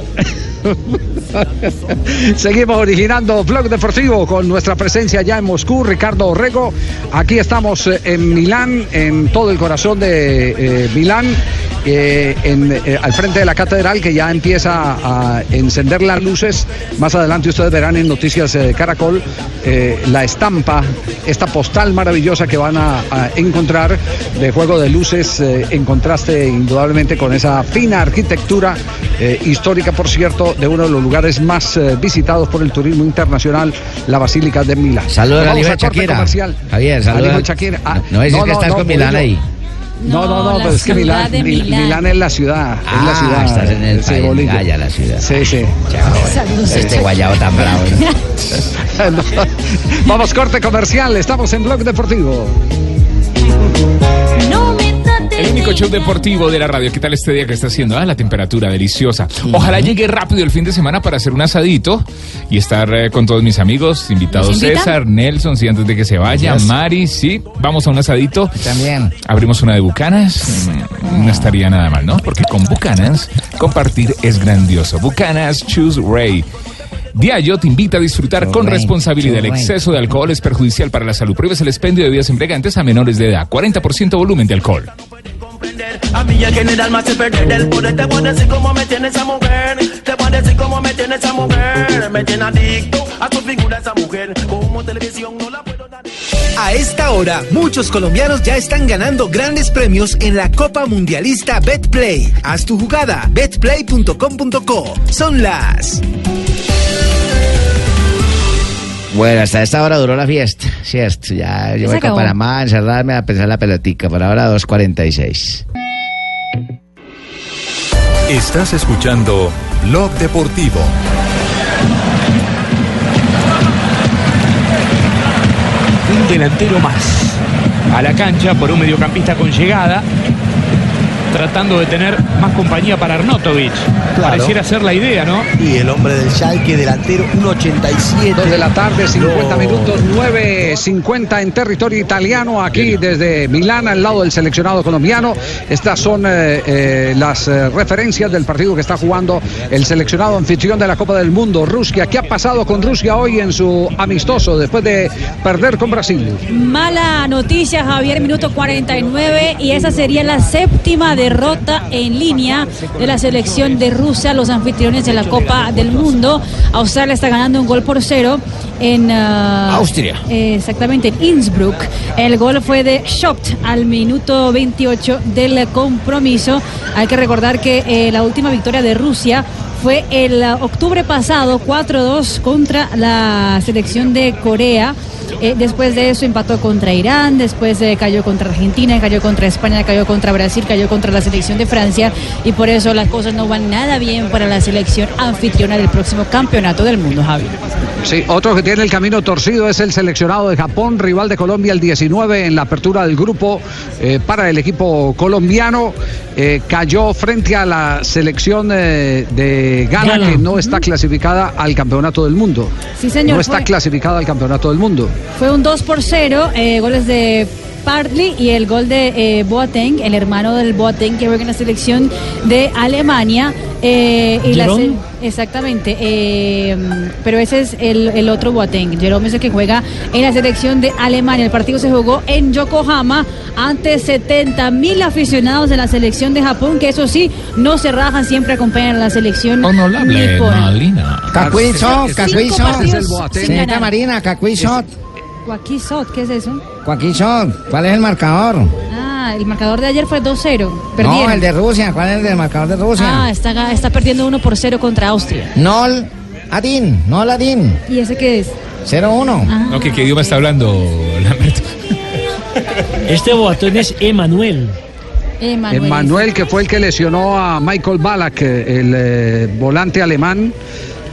Seguimos originando Blog Deportivo con nuestra presencia ya en Moscú, Ricardo Orrego. Aquí estamos eh, en Milán, en todo el corazón de eh, Milán, eh, al frente de la catedral que ya empieza a encender las luces. Más adelante ustedes verán en Noticias eh, Caracol la estampa, esta postal maravillosa que van a, encontrar de juego de luces en contraste indudablemente con esa fina arquitectura histórica, por cierto, de uno de los lugares más eh, visitados por el turismo internacional, la Basílica de Milán. Saludos a corte Shakira. comercial. Javier, saludos. De Shakira. Ah, No, no dices que estás con Milán ahí. No, no, no, pero es que Milán, Milán. Milán es la ciudad. es la Ah, ciudad. estás en el sí, país, Bolillo. Gaya, la ciudad. Sí, sí. Saludos, Este guayabo tan bravo. No. Vamos, corte comercial. Estamos en Blog Deportivo. Show deportivo de la radio. ¿Qué tal este día que está haciendo? Ah, la temperatura deliciosa. Ojalá llegue rápido el fin de semana para hacer un asadito y estar eh, con todos mis amigos, invitados. César, Nelson, sí, antes de que se vaya, Yes. Mari, sí, vamos a un asadito. También. Abrimos una de Bucanas. Mm, No estaría nada mal, ¿no? Porque con Bucanas compartir es grandioso. Bucanas Choose Ray. Diallo te invita a disfrutar con Ray, responsabilidad. El Choose Ray. exceso de alcohol es perjudicial para la salud. Prohíbes el expendio de bebidas embriagantes a menores de edad. 40% volumen de alcohol. A. A esta hora, muchos colombianos ya están ganando grandes premios en la Copa Mundialista BetPlay. Haz tu jugada, betplay.com.co. Son las... Bueno, hasta esta hora duró la fiesta, ¿cierto? Ya yo voy a acabó. Panamá a encerrarme a pensar la pelotica. Por ahora 2.46. Estás escuchando Blog Deportivo. un delantero más a la cancha por un mediocampista con llegada, tratando de tener más compañía para Arnautovic. Claro. Pareciera ser la idea, ¿no? Y el hombre del Schalke, delantero 1.87. Dos de la tarde, 50 No. minutos, 9.50 en territorio italiano, aquí desde Milán, al lado del seleccionado colombiano. Estas son eh, eh, las eh, referencias del partido que está jugando el seleccionado anfitrión de la Copa del Mundo, Rusia. ¿Qué ha pasado con Rusia hoy en su amistoso después de perder con Brasil? Mala noticia, Javier, minuto 49 y esa sería la séptima derrota en línea de la selección de Rusia, los anfitriones de la Copa del Mundo. Australia está ganando un gol por cero en ah, Austria. eh, exactamente en Innsbruck. El gol fue de Schopt al minuto 28 del compromiso. Hay que recordar que eh, la última victoria de Rusia fue el ah, octubre pasado 4-2 contra la selección de Corea Eh, después de eso empató contra Irán, después eh, cayó contra Argentina, cayó contra España, cayó contra Brasil, cayó contra la selección de Francia y por eso las cosas no van nada bien para la selección anfitriona del próximo campeonato del mundo, Javi. Sí, otro que tiene el camino torcido es el seleccionado de Japón, rival de Colombia el 19 en la apertura del grupo eh, para el equipo colombiano. Cayó frente a la selección de Ghana, que no está clasificada al campeonato del mundo. Sí, señor, No está fue- clasificada al campeonato del mundo. Fue un 2 por 0, eh, goles de Partly y el gol de eh, Boateng, el hermano del Boateng que juega en la selección de Alemania. eh, y la se- ¿Jerome? exactamente, eh, pero ese es el, el otro Boateng. Jerome es el que juega en la selección de Alemania. El partido se jugó en Yokohama ante 70 mil aficionados de la selección de Japón, que eso sí, no se rajan, siempre acompañan a la selección Honorable sin Señorita ganar. Marina, cacuizo. Joaquín Sot, ¿qué es eso? Joaquín, ¿cuál es el marcador? Ah, el marcador de ayer fue 2-0. No, el de Rusia. ¿Cuál es el del marcador de Rusia? Ah, está, está perdiendo 1 por 0 contra Austria. Nol Adin, Nol Adin. ¿Y ese qué es? 0-1. No, que qué idioma está hablando, Lamberto. Este Boateng es Emanuel. Emanuel. Manuel, que fue el que lesionó a Michael Ballack, el eh, volante alemán.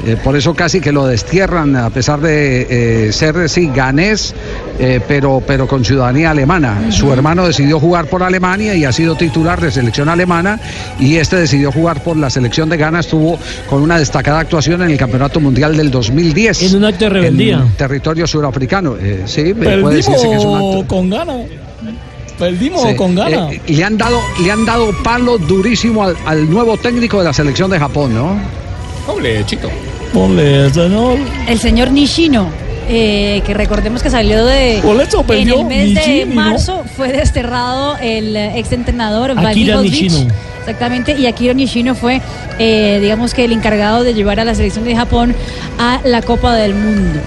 Eh, por eso casi que lo destierran, a pesar de eh, ser, sí, ganés, eh, pero, pero con ciudadanía alemana. Su hermano decidió jugar por Alemania y ha sido titular de selección alemana. Y este decidió jugar por la selección de Ghana. Estuvo con una destacada actuación en el Campeonato Mundial del 2010. En un acto de rebeldía. En territorio surafricano. Eh, sí, puede decirse que es un acto. con gana. Perdimos Sí. Eh, le han dado, le han dado palo durísimo al, al nuevo técnico de la selección de Japón, ¿no? Doble, chito. Ponle, señor. El señor Nishino. eh, que recordemos que salió de Por eso en el mes de marzo fue desterrado el eh, exentrenador Akira Nishino. exactamente y Akira Nishino fue eh, digamos que el encargado de llevar a la selección de Japón a la Copa del Mundo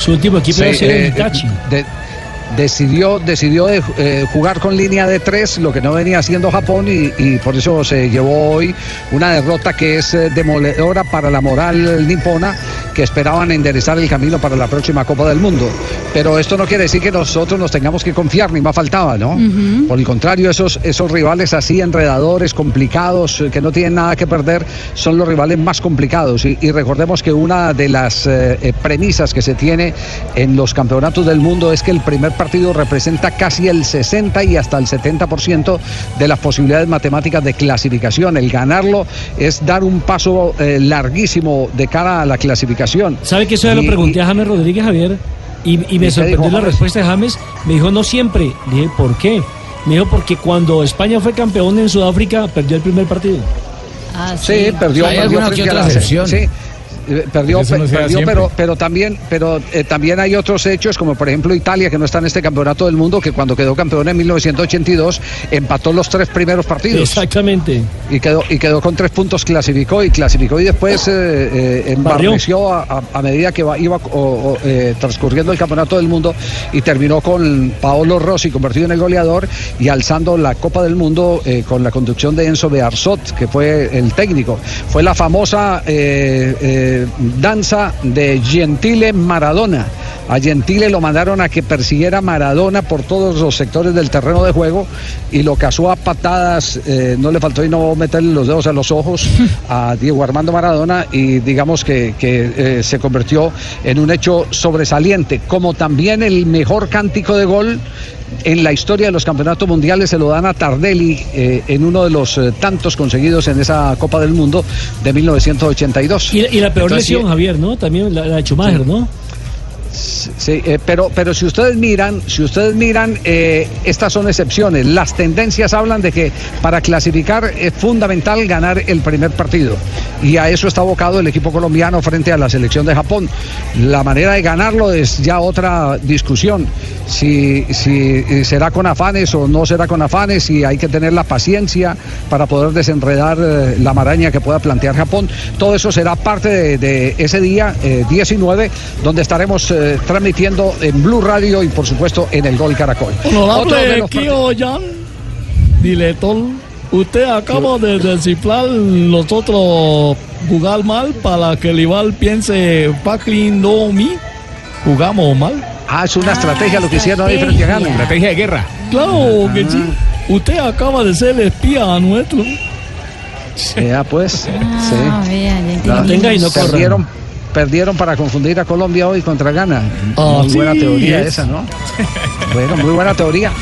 Su último equipo Sí, va a ser el eh, Itachi. de- decidió decidió de, eh, jugar con línea de tres, lo que no venía haciendo Japón y, y por eso se llevó hoy una derrota que es eh, demoledora para la moral nipona que esperaban enderezar el camino para la próxima Copa del Mundo. Pero esto no quiere decir que nosotros nos tengamos que confiar, ni más faltaba, ¿no? Por el contrario, esos, esos rivales así enredadores, complicados, que no tienen nada que perder, son los rivales más complicados. Y, y recordemos que una de las eh, eh, premisas que se tiene en los campeonatos del mundo es que el primer partido representa casi el 60 y hasta el 70% de las posibilidades matemáticas de clasificación. El ganarlo es dar un paso eh, larguísimo de cara a la clasificación. ¿Sabe que eso ya lo Y- pregunté a James Rodríguez Javier? Y, y me ¿Y qué sorprendió dijo la James? respuesta de James. Me dijo, no siempre. Dije, ¿por qué? Me dijo, porque cuando España fue campeón en Sudáfrica, perdió el primer partido. Ah, Sí, perdió, frente a la- excepción. sí, perdió, no da perdió, siempre. pero, pero también, pero eh, también hay otros hechos, como por ejemplo Italia, que no está en este campeonato del mundo, que cuando quedó campeón en 1982 empató los tres primeros partidos. Exactamente. Y quedó, y quedó con tres puntos, clasificó y clasificó y después eh, eh, embarneció a, a- a medida que iba o- o, eh, transcurriendo el campeonato del mundo y terminó con Paolo Rossi convertido en el goleador y alzando la Copa del Mundo eh, con la conducción de Enzo Bearzot, que fue el técnico. Fue la famosa eh, eh, danza de Gentile Maradona. A Gentile lo mandaron a que persiguiera a Maradona por todos los sectores del terreno de juego y lo cazó a patadas, eh, no le faltó y no meterle los dedos a los ojos a Diego Armando Maradona y digamos que, que, eh, se convirtió en un hecho sobresaliente, como también el mejor cántico de gol en la historia de los campeonatos mundiales se lo dan a Tardelli eh, en uno de los eh, tantos conseguidos en esa Copa del Mundo de 1982. Y, y la peor Entonces, sí, lesión, Javier, ¿no? También la, la de Schumacher, ¿no? Eh, pero, pero si ustedes miran, si ustedes miran, eh, estas son excepciones. Las tendencias hablan de que para clasificar es fundamental ganar el primer partido. Y a eso está abocado el equipo colombiano frente a la selección de Japón. La manera de ganarlo es ya otra discusión. Si, si eh, será con afanes o no será con afanes, si hay que tener la paciencia para poder desenredar la maraña que pueda plantear Japón. Todo eso será parte de, ese día eh, 19, donde estaremos eh, transmitiendo en Blue Radio y por supuesto en el Gol Caracol. Honorable los Kio Yan, director, usted acaba de descifrar nosotros jugar mal para que el rival piense fucking no me. jugamos mal. Ah, es una estrategia lo que hicieron ahí frente a Ghana. Estrategia de guerra. Claro que sí. Usted acaba de ser el espía nuestro. Ya pues. Ah, ya La-. Tenga y no corra. perdieron, perdieron para confundir a Colombia hoy contra Ghana. muy Así buena teoría es. esa, ¿no? bueno, muy buena teoría.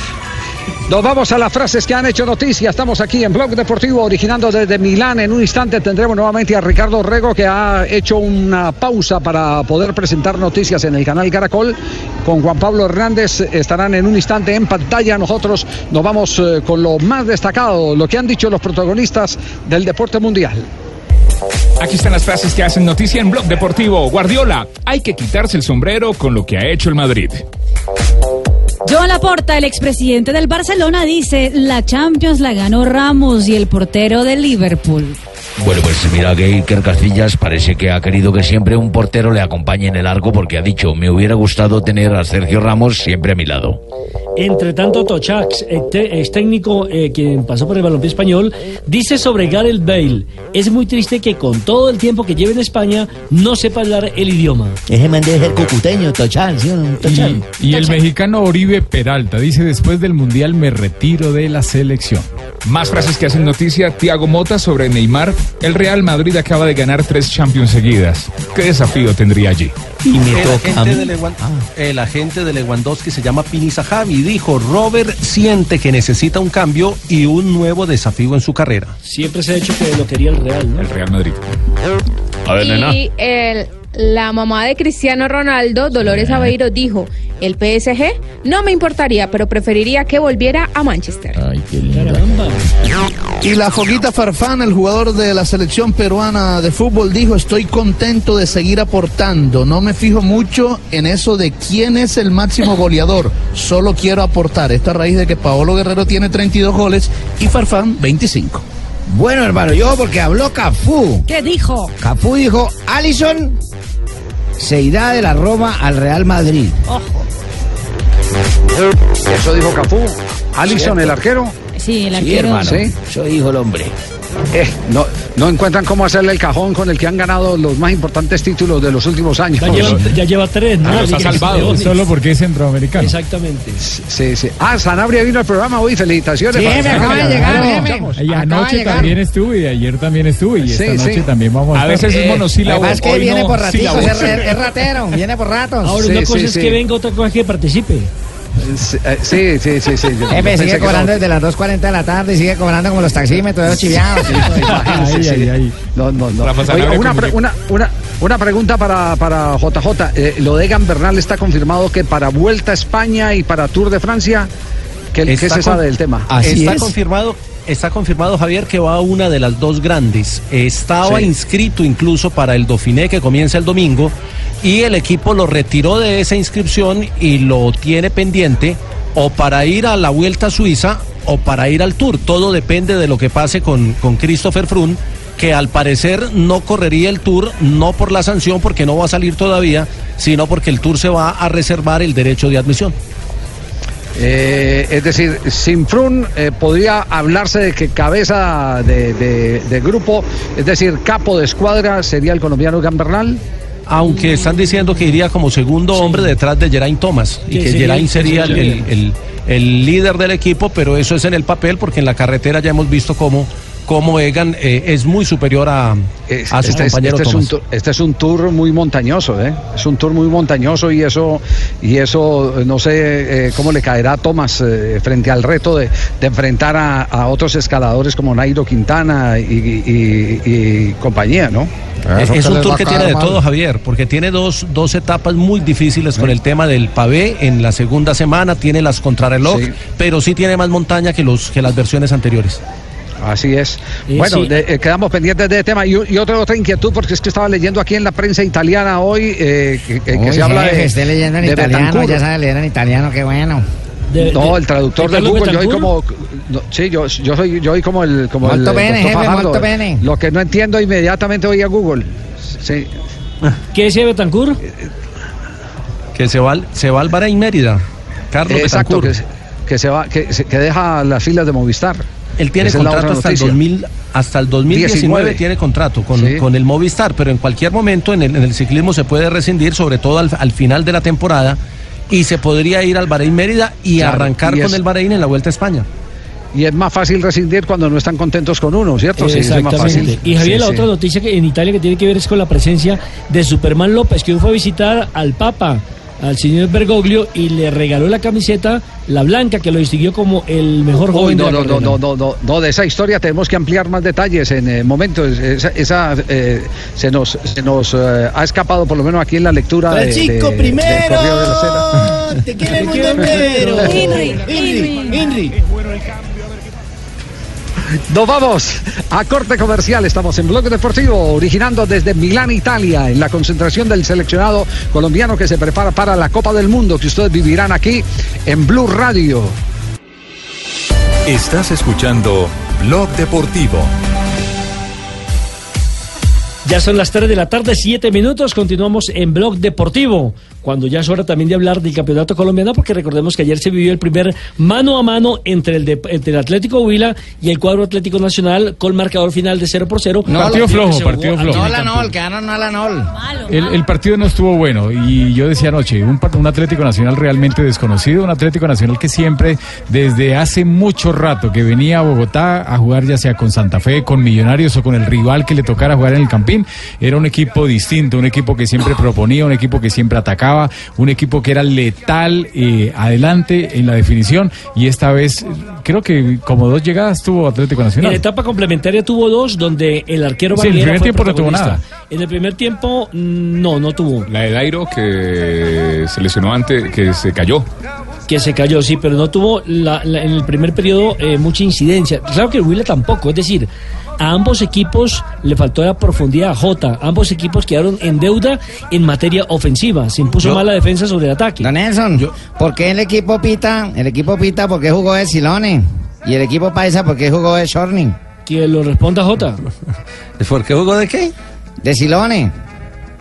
Nos vamos a las frases que han hecho noticia. Estamos aquí en Blog Deportivo, originando desde Milán. En un instante tendremos nuevamente a Ricardo Rego, que ha hecho una pausa para poder presentar noticias en el canal Caracol. Con Juan Pablo Hernández estarán en un instante en pantalla. Nosotros nos vamos eh, con lo más destacado, lo que han dicho los protagonistas del deporte mundial. Aquí están las frases que hacen noticia en Blog Deportivo. Guardiola, hay que quitarse el sombrero con lo que ha hecho el Madrid. Joan Laporta, el expresidente del Barcelona, dice, la Champions la ganó Ramos y el portero del Liverpool. Bueno, pues mira que Iker Casillas parece que ha querido que siempre un portero le acompañe en el arco porque ha dicho, me hubiera gustado tener a Sergio Ramos siempre a mi lado. Entre tanto, Tochax, ex técnico eh, quien pasó por el balompié español, dice sobre Gareth Bale, es muy triste que con todo el tiempo que lleve en España no sepa hablar el idioma. Ese man debe ser cucuteño, Tochán, ¿sí? Tochán. Y el mexicano Oribe Peralta dice después del Mundial me retiro de la selección. Más frases que hacen noticia, Tiago Mota sobre Neymar. El Real Madrid acaba de ganar tres Champions seguidas. ¿Qué desafío tendría allí? Y me el, toca a agente mí. de Lewan- el agente de Lewandowski se llama Pini Zahavi y dijo, Robert siente que necesita un cambio y un nuevo desafío en su carrera. Siempre se ha dicho que lo quería el Real, ¿no? El Real Madrid. A Y el, la mamá de Cristiano Ronaldo, Dolores Aveiro, dijo, el PSG no me importaría, pero preferiría que volviera a Manchester. Y la Foguita Farfán, el jugador de la selección peruana de fútbol, dijo, estoy contento de seguir aportando. No me fijo mucho en eso de quién es el máximo goleador. Solo quiero aportar. Esto a raíz de que Paolo Guerrero tiene 32 goles y Farfán 25. Bueno, hermano, yo porque habló Cafú. ¿Qué dijo? Cafú dijo, Allison se irá de la Roma al Real Madrid. Eso dijo Cafú. Allison, el arquero. Sí, el Sí, arquero. hermano. Sí. Eso dijo el hombre. Eh, no, no encuentran cómo hacerle el cajón con el que han ganado los más importantes títulos de los últimos años. Ya lleva, ya lleva tres, ¿no? Ah, los ha salvado. Solo porque es centroamericano. Exactamente. Sí, sí. Ah, Sanabria vino al programa hoy. Felicitaciones. Sí, me acaba de llegar. Y anoche también estuve y ayer también estuve y Sí, esta noche sí. también vamos a A veces es monosílabo. Además que Hoy viene no, por ratitos, es, ratero, viene por ratos. Ahora, Sí, una cosa sí, es sí. que venga, otra cosa es que participe. Sí, eh, Sí, sí, sí. sí. Jefe, sigue cobrando desde las 2.40 de la tarde y sigue cobrando como los taxímetros, esos chiviados. Sí. ay, ay. No, no, no. Sanabria una, una, una, una pregunta para, para JJ. Eh, lo de Egan Bernal está confirmado que para Vuelta a España y para Tour de Francia, ¿qué, qué se sabe del tema? está confirmado. Está confirmado, Javier, que va a una de las dos grandes. Estaba Sí. inscrito incluso para el Dauphiné que comienza el domingo y el equipo lo retiró de esa inscripción y lo tiene pendiente o para ir a la Vuelta a Suiza o para ir al Tour. Todo depende de lo que pase con, con Christopher Froome, que al parecer no correría el Tour, no por la sanción, porque no va a salir todavía, sino porque el Tour se va a reservar el derecho de admisión. Eh, es decir, sin Frun eh, podría hablarse de que cabeza de, de- de grupo, es decir, capo de escuadra sería el colombiano Egan Bernal. Aunque están diciendo que iría como segundo hombre detrás de Geraint Thomas y Que que sería- Geraint sería el, sería- el- el- el líder del equipo, pero eso es en el papel porque en la carretera ya hemos visto cómo, cómo Egan eh, es muy superior a, a su este, es- compañero este es un Thomas. tour, este es un tour muy montañoso, ¿eh? Es un tour muy montañoso y eso, y eso eh, no sé eh, cómo le caerá a Thomas eh, frente al reto de, de enfrentar a, a otros escaladores como Nairo Quintana y, y- y compañía, ¿no? Es, es un tour que tiene de todo, Javier, porque tiene dos, dos etapas muy difíciles con el tema del pavé en la segunda semana, tiene las contrarreloj, Sí. pero sí tiene más montaña que, los, que las versiones anteriores. Así es. Eh, bueno, sí. de- eh, quedamos pendientes de este tema. Y, y otra, otra inquietud, porque es que estaba leyendo aquí en la prensa italiana hoy eh, que, que- que Uy, se habla jefe, de. esté leyendo en de italiano, ya sabe leer en italiano, qué bueno. no, el traductor de Google, yo soy como. No, sí, yo, yo soy yo soy como el. Como Molto el, bene, jefe, Fajardo. molto bene. Lo que no entiendo inmediatamente voy a Google. Sí. ¿Qué decía Betancourt? Que se va, al- se va al Bahrein Mérida. Carlos Exacto, Betancourt. que, se- que se va, que, se- que deja las filas de Movistar. Él tiene Esa contrato hasta el, noticia. 2000, hasta el 2019 19. tiene contrato con, Sí. con el Movistar, pero en cualquier momento en el, en el ciclismo se puede rescindir, sobre todo al, al final de la temporada, y se podría ir al Bahrein Mérida y Claro, arrancar y con el Bahrein en la Vuelta a España. Y es más fácil rescindir cuando no están contentos con uno, ¿cierto? Sí, es más fácil. Y Javier, Sí, la sí. otra noticia que en Italia que tiene que ver es con la presencia de Superman López, que hoy fue a visitar al Papa, al señor Bergoglio, y le regaló la camiseta, la blanca, que lo distinguió como el mejor Uy, joven no, de la no, no, carrera. no, no, no, no, de esa historia tenemos que ampliar más detalles en eh, momentos. Esa, esa, eh, se nos, se nos eh, ha escapado, por lo menos aquí en la lectura de, de- Francisco del primero. De la. Te quiere el mundo entero. Henry, Henry. Nos vamos a corte comercial. Estamos en Blog Deportivo, originando desde Milán, Italia, en la concentración del seleccionado colombiano que se prepara para la Copa del Mundo, que ustedes vivirán aquí en Blue Radio. Estás escuchando Blog Deportivo. Ya son las 3 de la tarde, 7 minutos. Continuamos en Blog Deportivo, cuando ya es hora también de hablar del campeonato colombiano, porque recordemos que ayer se vivió el primer mano a mano entre el, de- entre el Atlético Huila y el cuadro Atlético Nacional, con marcador final de 0 por 0. Partido flojo, partido flojo. No la Nol, quedaron no la Nol. El, el partido no estuvo bueno y yo decía anoche, un, par- un Atlético Nacional realmente desconocido, un Atlético Nacional que siempre, desde hace mucho rato que venía a Bogotá a jugar ya sea con Santa Fe, con Millonarios o con el rival que le tocara jugar en el Campín, era un equipo distinto, un equipo que siempre proponía, un equipo que siempre atacaba, un equipo que era letal eh, adelante en la definición y esta vez creo que como dos llegadas tuvo Atlético En Nacional. la etapa complementaria tuvo dos, donde el arquero Sí, en el primer fue tiempo no tuvo protagonista. En el primer tiempo, mm, no, no tuvo. La de Dairo que se lesionó antes, que se cayó. Que se cayó, sí, pero no tuvo la- la- en el primer periodo eh, mucha incidencia. Claro que el Huila tampoco, es decir, a ambos equipos le faltó la profundidad a Jota. Ambos equipos quedaron en deuda en materia ofensiva. Se impuso Yo- más la defensa sobre el ataque. Don Nelson, ¿por qué el equipo pita? El equipo pita porque jugó de Silone. Y el equipo paisa porque jugó de Shorning. Que lo responda Jota. ¿Por qué jugó de qué? De Silone.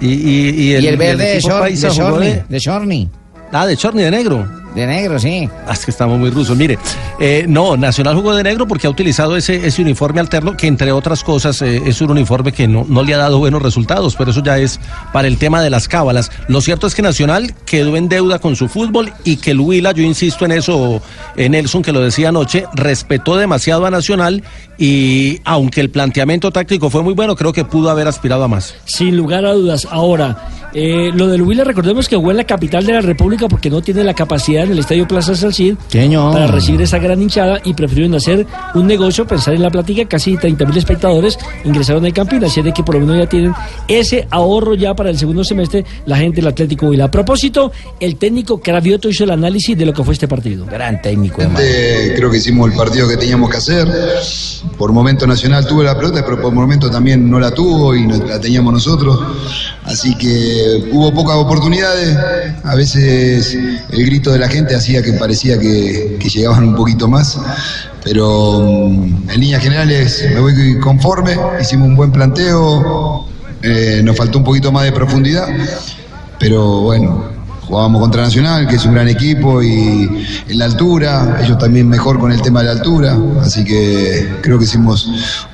Y, y, y el, Y el verde de, Shor- paisa de Shorny. de- Shorny. Ah, de Chorny de negro. De negro, sí. Ah, Es que estamos muy rusos. Mire, eh, no, Nacional jugó de negro porque ha utilizado ese, ese uniforme alterno que, entre otras cosas, eh, es un uniforme que no, no le ha dado buenos resultados, pero eso ya es para el tema de las cábalas. Lo cierto es que Nacional quedó en deuda con su fútbol y que el Huila, yo insisto en eso, en Nelson, que lo decía anoche, respetó demasiado a Nacional y aunque el planteamiento táctico fue muy bueno, creo que pudo haber aspirado a más. Sin lugar a dudas. Ahora, eh, lo del Huila, recordemos que jugó en la capital de la República porque no tiene la capacidad en el Estadio Plaza Salcid Señor. para recibir esa gran hinchada y prefirieron hacer un negocio, pensar en la plática. Casi 30 mil espectadores ingresaron al Campín, así de que por lo menos ya tienen ese ahorro ya para el segundo semestre la gente del Atlético Huila. A propósito, el técnico Cravioto hizo el análisis de lo que fue este partido. Gran técnico, Eh, creo que hicimos el partido que teníamos que hacer. Por momento Nacional tuvo la pelota, pero por momento también no la tuvo y no la teníamos nosotros. Así que hubo pocas oportunidades. A veces el grito de la gente hacía que parecía que, que llegaban un poquito más. Pero mm, en líneas generales me voy conforme. Hicimos un buen planteo. Eh, nos faltó un poquito más de profundidad. Pero bueno, jugábamos contra Nacional, que es un gran equipo y en la altura, ellos también mejor con el tema de la altura, así que creo que hicimos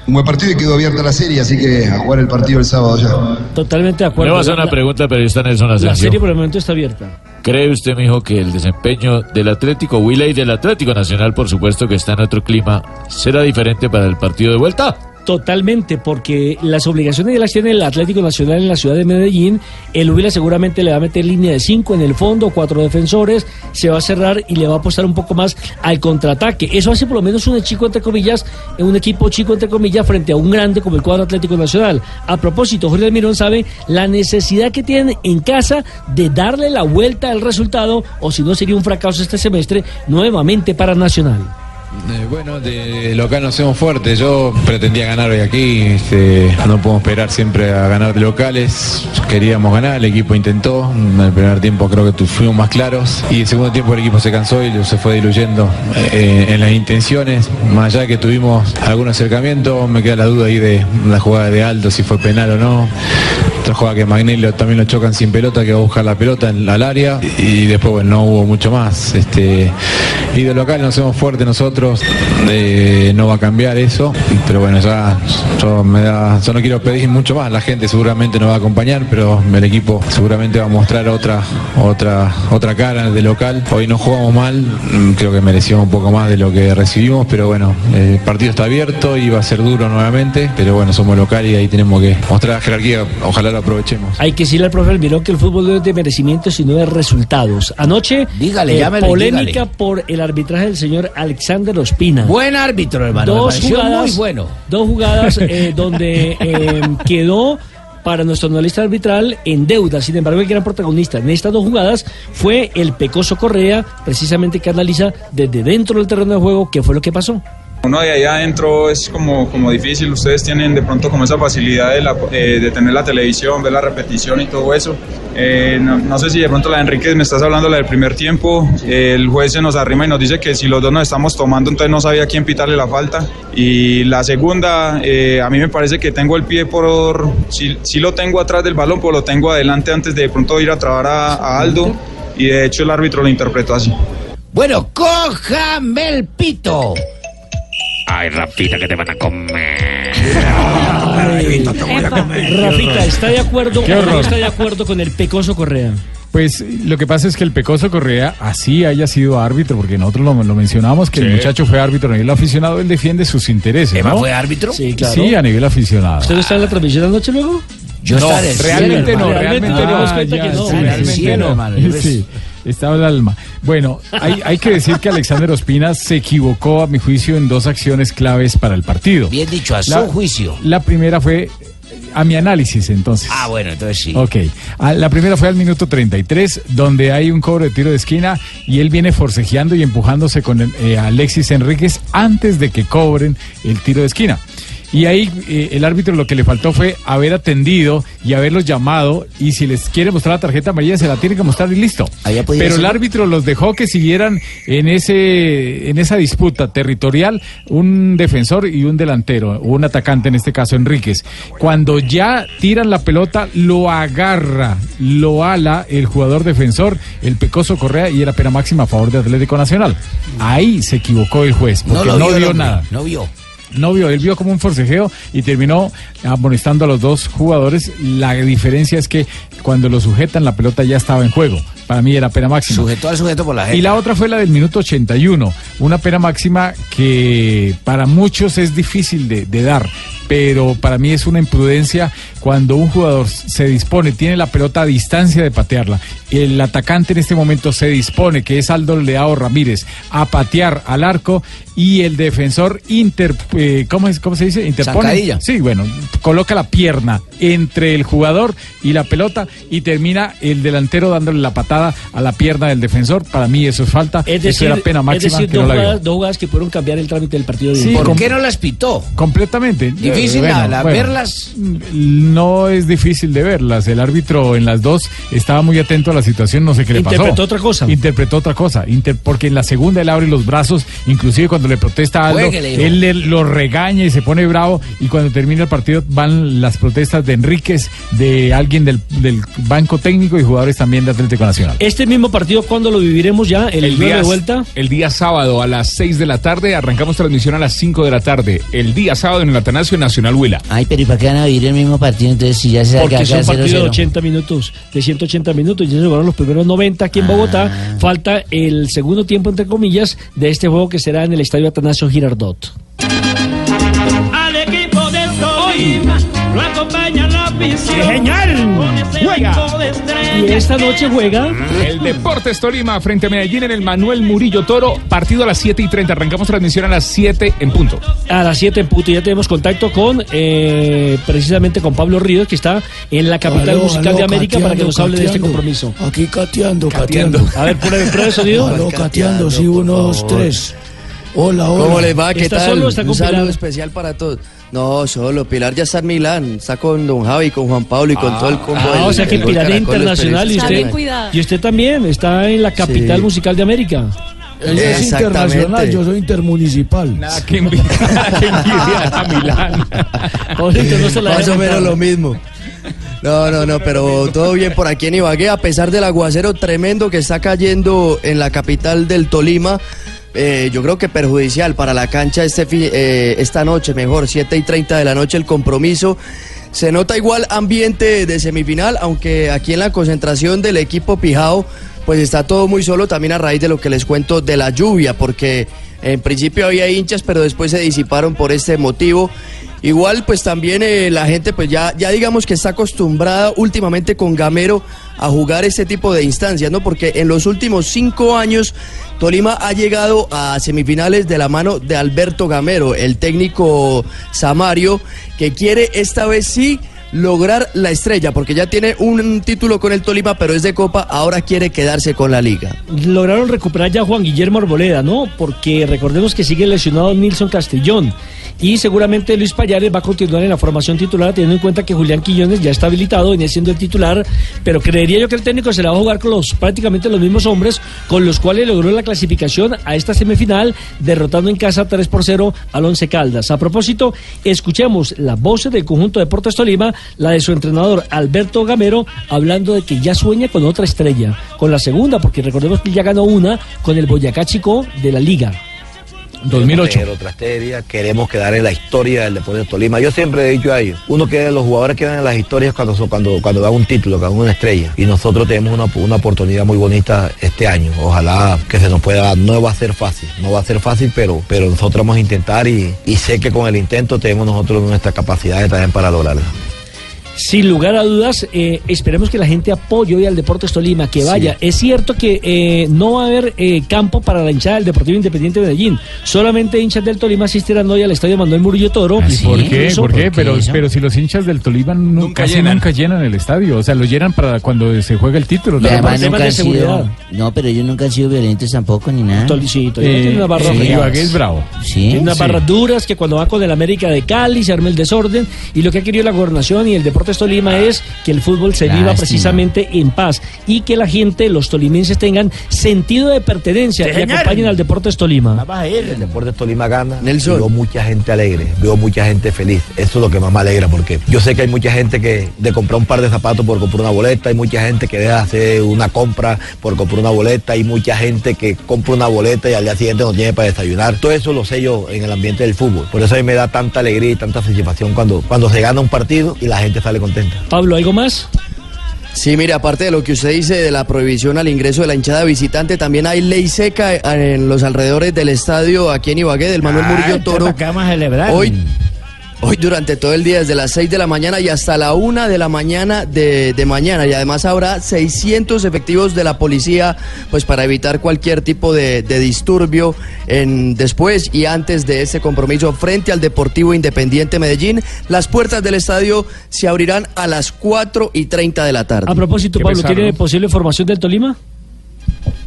un buen partido y quedó abierta la serie, así que a jugar el partido el sábado ya. Totalmente de Le acuerdo. voy a hacer una La- pregunta, periodista Nelson La serie por el momento está abierta. ¿Cree usted, mijo, que el desempeño del Atlético Huila y del Atlético Nacional, por supuesto que está en otro clima, será diferente para el partido de vuelta? Totalmente, porque las obligaciones ya las tiene el Atlético Nacional en la ciudad de Medellín. El Huila seguramente le va a meter línea de cinco en el fondo, cuatro defensores, se va a cerrar y le va a apostar un poco más al contraataque. Eso hace por lo menos un chico, entre comillas, un equipo chico, entre comillas, frente a un grande como el cuadro Atlético Nacional. A propósito, Jorge Almirón sabe la necesidad que tienen en casa de darle la vuelta al resultado, o si no sería un fracaso este semestre, nuevamente para Nacional. Eh, bueno, de local nos hacemos fuertes. Yo pretendía ganar hoy aquí. este, no podemos esperar siempre a ganar locales. Queríamos ganar, el equipo intentó. En el primer tiempo creo que fuimos más claros. Y el segundo tiempo el equipo se cansó y se fue diluyendo eh, en las intenciones. Más allá de que tuvimos algún acercamiento, me queda la duda ahí de la jugada de Aldo, si fue penal o no. Otra jugada que Magnelli también lo chocan sin pelota, que va a buscar la pelota en, al área. Y después, no hubo mucho más. Este, y de local nos hacemos fuertes nosotros. no va a cambiar eso. Pero bueno, ya yo, no quiero pedir mucho más. La gente seguramente nos va a acompañar, pero el equipo seguramente va a mostrar otra, otra, otra cara de local. Hoy no jugamos mal, creo que merecíamos un poco más de lo que recibimos, pero bueno, el partido está abierto y va a ser duro nuevamente. Pero bueno, somos local y ahí tenemos que mostrar la jerarquía. Ojalá lo aprovechemos. Hay que decirle al profe Almirón que el fútbol no es de merecimiento, sino de resultados. Anoche, eh, Dígale, y polémica dígale. por el arbitraje del señor Alexander Ospina. Buen árbitro, hermano. Dos jugadas, muy bueno. Dos jugadas eh, donde eh, quedó para nuestro analista arbitral en deuda. Sin embargo, el gran protagonista en estas dos jugadas fue el Pecoso Correa, precisamente que analiza desde dentro del terreno de juego qué fue lo que pasó. Uno de ahí adentro es como, como difícil, ustedes tienen de pronto como esa facilidad de, eh, tener la televisión, ver la repetición y todo eso. Eh, no, no sé si de pronto la de Enríquez me estás hablando la del primer tiempo, el juez se nos arrima y nos dice que si los dos nos estamos tomando entonces no sabía quién pitarle la falta. Y la segunda, eh, a mí me parece que tengo el pie por, si, si lo tengo atrás del balón, pues lo tengo adelante antes de de pronto ir a trabar a, a Aldo y de hecho el árbitro lo interpretó así. Bueno, cójame el pito. Ay, Rafita, que te van a comer. Rafita, ¿está de acuerdo o no está de acuerdo con el Pecoso Correa? Pues lo que pasa es que el Pecoso Correa así haya sido árbitro, porque nosotros lo, lo mencionamos, que el Sí. muchacho fue árbitro a nivel aficionado, él defiende sus intereses. ¿Emma ¿no? fue árbitro? Sí, claro. Sí, a nivel aficionado. ¿Usted no está en la transmisión anoche luego? Yo no, el cielo, realmente no, hermano. realmente no. ya, que no. sí, realmente no. hermano, yo Sí, estaba el alma. Bueno, hay, hay que decir que Alexander Ospina se equivocó, a mi juicio, en dos acciones claves para el partido. Bien dicho, a su juicio. La primera fue a mi análisis, entonces. Ah, bueno, entonces sí. Ok, Ah, la primera fue al minuto 33, donde hay un cobro de tiro de esquina y él viene forcejeando y empujándose con el, eh, Alexis Enríquez antes de que cobren el tiro de esquina. Y ahí eh, el árbitro lo que le faltó fue haber atendido y haberlos llamado y si les quiere mostrar la tarjeta amarilla se la tiene que mostrar y listo. Pero el árbitro los dejó que siguieran en ese en esa disputa territorial un defensor y un delantero, o un atacante en este caso Enríquez. Cuando ya tiran la pelota lo agarra, lo ala el jugador defensor, el Pecoso Correa y era pena máxima a favor de Atlético Nacional. Ahí se equivocó el juez porque no, vio nada. No vio. No vio, él vio como un forcejeo y terminó amonestando a los dos jugadores. La diferencia es que cuando lo sujetan la pelota ya estaba en juego. Para mí era pena máxima. Sujetó al sujeto por la gente. Y la otra fue la del minuto 81, una pena máxima que para muchos es difícil de, de dar, pero para mí es una imprudencia cuando un jugador se dispone, tiene la pelota a distancia de patearla, el atacante en este momento se dispone, que es Aldo Leao Ramírez, a patear al arco y el defensor inter, eh, ¿cómo, es, ¿cómo se dice? Interpone. Zancadilla. Sí, bueno, coloca la pierna entre el jugador y la pelota y termina el delantero dándole la patada a la pierna del defensor. Para mí eso es falta. Es eso decir, era pena es máxima decir que dos, no jugadas, dos jugadas que pudieron cambiar el trámite del partido de Sí. ¿Por qué no las pitó? Completamente. Difícil la- la- verlas. No es difícil de verlas. El árbitro en las dos estaba muy atento a la situación, no sé qué le pasó. Interpretó otra cosa. Interpretó otra cosa. Inter- porque en la segunda él abre los brazos, inclusive cuando le protesta a Aldo, Jueguele, hijo. él le- lo regaña y se pone bravo. Y cuando termina el partido van las protestas de Enríquez, de alguien del, del banco técnico y jugadores también de Atlético Nacional. Este mismo partido, ¿cuándo lo viviremos ya? ¿El, El día- de vuelta? el día sábado a las 6 de la tarde. Arrancamos transmisión a las 5 de la tarde. El día sábado en el Atanasio Nacional Huila. Ay, pero ¿y para qué van a vivir el mismo partido? Entonces, si ya se Porque acá es un es partido de 0-0. 80 minutos, de 180 minutos. Ya se jugaron los primeros 90 aquí en Ah. Bogotá. Falta el segundo tiempo, entre comillas, de este juego que será en el Estadio Atanasio Girardot. Al equipo del Tolima lo acompaña la afición. ¡Genial! Juega. Y esta noche juega El Deportes Tolima frente a Medellín en el Manuel Murillo Toro. Partido a las 7 y 30. Arrancamos transmisión a las 7 en punto. a las 7 en punto. Ya tenemos contacto con, eh, precisamente con Pablo Ríos, que está en la capital Aló, musical aló, de América para que cateando, nos hable de este compromiso. Aquí cateando, Cateando. cateando. A ver, prueba, de sonido. Aló, cateando, sí, uno, dos, tres. Hola, hola. ¿Cómo les va? ¿Qué ¿Está tal? solo o está con Un saludo especial para todos. No, solo. Pilar ya está en Milán. Está con Don Javi, con Juan Pablo y con todo el combo. Ah, del- o sea que Pilar es internacional y usted, también. cuidado. y usted también está en la capital Sí. musical de América. Él es internacional, yo soy intermunicipal. Nada que envidia, que envidia a Milán. Pablito, no se la Más o menos lo mismo. No, no, no, pero todo bien por aquí en Ibagué, a pesar del aguacero tremendo que está cayendo en la capital del Tolima. Eh, yo creo que perjudicial para la cancha este eh, esta noche, mejor, 7 y 30 de la noche el compromiso. Se nota igual ambiente de semifinal, aunque aquí en la concentración del equipo Pijao, pues está todo muy solo también a raíz de lo que les cuento de la lluvia, porque en principio había hinchas, pero después se disiparon por este motivo. Igual, pues también eh, la gente, pues ya, ya digamos que está acostumbrada últimamente con Gamero a jugar este tipo de instancias, ¿no? Porque en los últimos cinco años Tolima ha llegado a semifinales de la mano de Alberto Gamero, el técnico Samario, que quiere esta vez sí lograr la estrella, porque ya tiene un título con el Tolima, pero es de Copa, ahora quiere quedarse con la liga. lograron recuperar ya a Juan Guillermo Arboleda, ¿no? Porque recordemos que sigue lesionado Nilson Castellón. Y seguramente Luis Payares va a continuar en la formación titular, teniendo en cuenta que Julián Quillones ya está habilitado, viene siendo el titular. Pero creería yo que el técnico se la va a jugar con los prácticamente los mismos hombres con los cuales logró la clasificación a esta semifinal, derrotando en casa 3 por 0 al Once Caldas. A propósito, escuchemos la voz del conjunto de Deportes Tolima, la de su entrenador Alberto Gamero, hablando de que ya sueña con otra estrella, con la segunda, porque recordemos que ya ganó una con el Boyacá Chico de la Liga. 2008. Queremos otra estrella, queremos quedar en la historia del deporte de Tolima. Yo siempre he dicho a ellos, uno que los jugadores quedan en las historias cuando, son- cuando, cuando dan un título, cuando dan una estrella. Y nosotros tenemos una, una oportunidad muy bonita este año. Ojalá que se nos pueda dar. No va a ser fácil, no va a ser fácil, pero, pero nosotros vamos a intentar y, y sé que con el intento tenemos nosotros nuestra capacidad también para lograrlo. Sin lugar a dudas, eh, esperemos que la gente apoye hoy al Deportes Tolima, que vaya. Es cierto que eh, no va a haber eh, campo para la hinchada del Deportivo Independiente de Medellín. Solamente hinchas del Tolima asistirán hoy al Estadio Manuel Murillo Toro. ¿Y por qué? ¿Por qué? Pero, pero si los hinchas del Tolima nu- casi llenan. nunca llenan el estadio. O sea, lo llenan para cuando se juega el título. Nada además más. nunca han sido, no, pero ellos nunca han sido violentos tampoco ni nada. Tol- sí, Tolima Eh, tiene una barra sí, es bravo. Sí. Tiene unas Sí. barras duras que cuando va con el América de Cali se arma el desorden y lo que ha querido la gobernación y el Deportes Tolima es que el fútbol se viva precisamente en paz y que la gente, los tolimenses tengan sentido de pertenencia y acompañen al Deportes Tolima. El deporte Tolima gana. y Veo mucha gente alegre, veo mucha gente feliz. Eso es lo que más me alegra porque yo sé que hay mucha gente que de comprar un par de zapatos por comprar una boleta, hay mucha gente que deja de hacer una compra por comprar una boleta, hay mucha gente que compra una boleta y al día siguiente no tiene para desayunar. Todo eso lo sé yo en el ambiente del fútbol. Por eso a mí me da tanta alegría y tanta satisfacción cuando, cuando se gana un partido y la gente sale contenta. Pablo, ¿algo más? Sí, mire, aparte de lo que usted dice de la prohibición al ingreso de la hinchada visitante, también hay ley seca en los alrededores del estadio aquí en Ibagué, del Manuel Murillo Toro. ¿Qué vamos a celebrar? Hoy, hoy durante todo el día, desde las 6 de la mañana y hasta la 1 de la mañana de, de mañana. Y además habrá 600 efectivos de la policía, pues para evitar cualquier tipo de, de disturbio en, después y antes de ese compromiso frente al Deportivo Independiente Medellín. Las puertas del estadio se abrirán a las 4 y 30 de la tarde. A propósito, Pablo, ¿tiene posible formación del Tolima?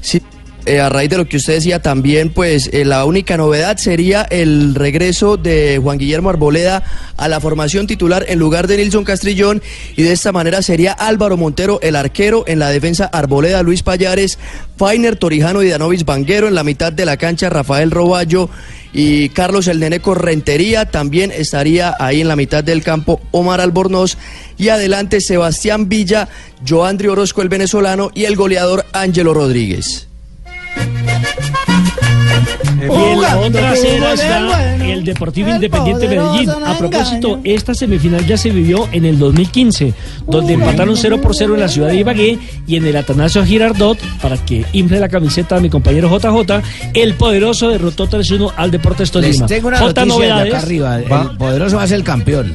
Sí. Eh, a raíz de lo que usted decía también, pues eh, la única novedad sería el regreso de Juan Guillermo Arboleda a la formación titular en lugar de Nilson Castrillón y de esta manera sería Álvaro Montero el arquero en la defensa Arboleda, Luis Payares, Fainer, Torijano y Danovis Banguero en la mitad de la cancha Rafael Roballo y Carlos el Neneco Rentería también estaría ahí en la mitad del campo Omar Albornoz y adelante Sebastián Villa, Joandri Orozco el venezolano y el goleador Ángelo Rodríguez. Y en la otra acera está el Deportivo Independiente Medellín. A propósito, esta semifinal ya se vivió en el 2015, donde empataron 0 por 0 en la ciudad de Ibagué y en el Atanasio Girardot, para que infle la camiseta a mi compañero JJ, el poderoso derrotó 3-1 al Deportes Les Tolima. tengo una J, noticia de novedades. acá arriba. Va. El poderoso va a ser el campeón.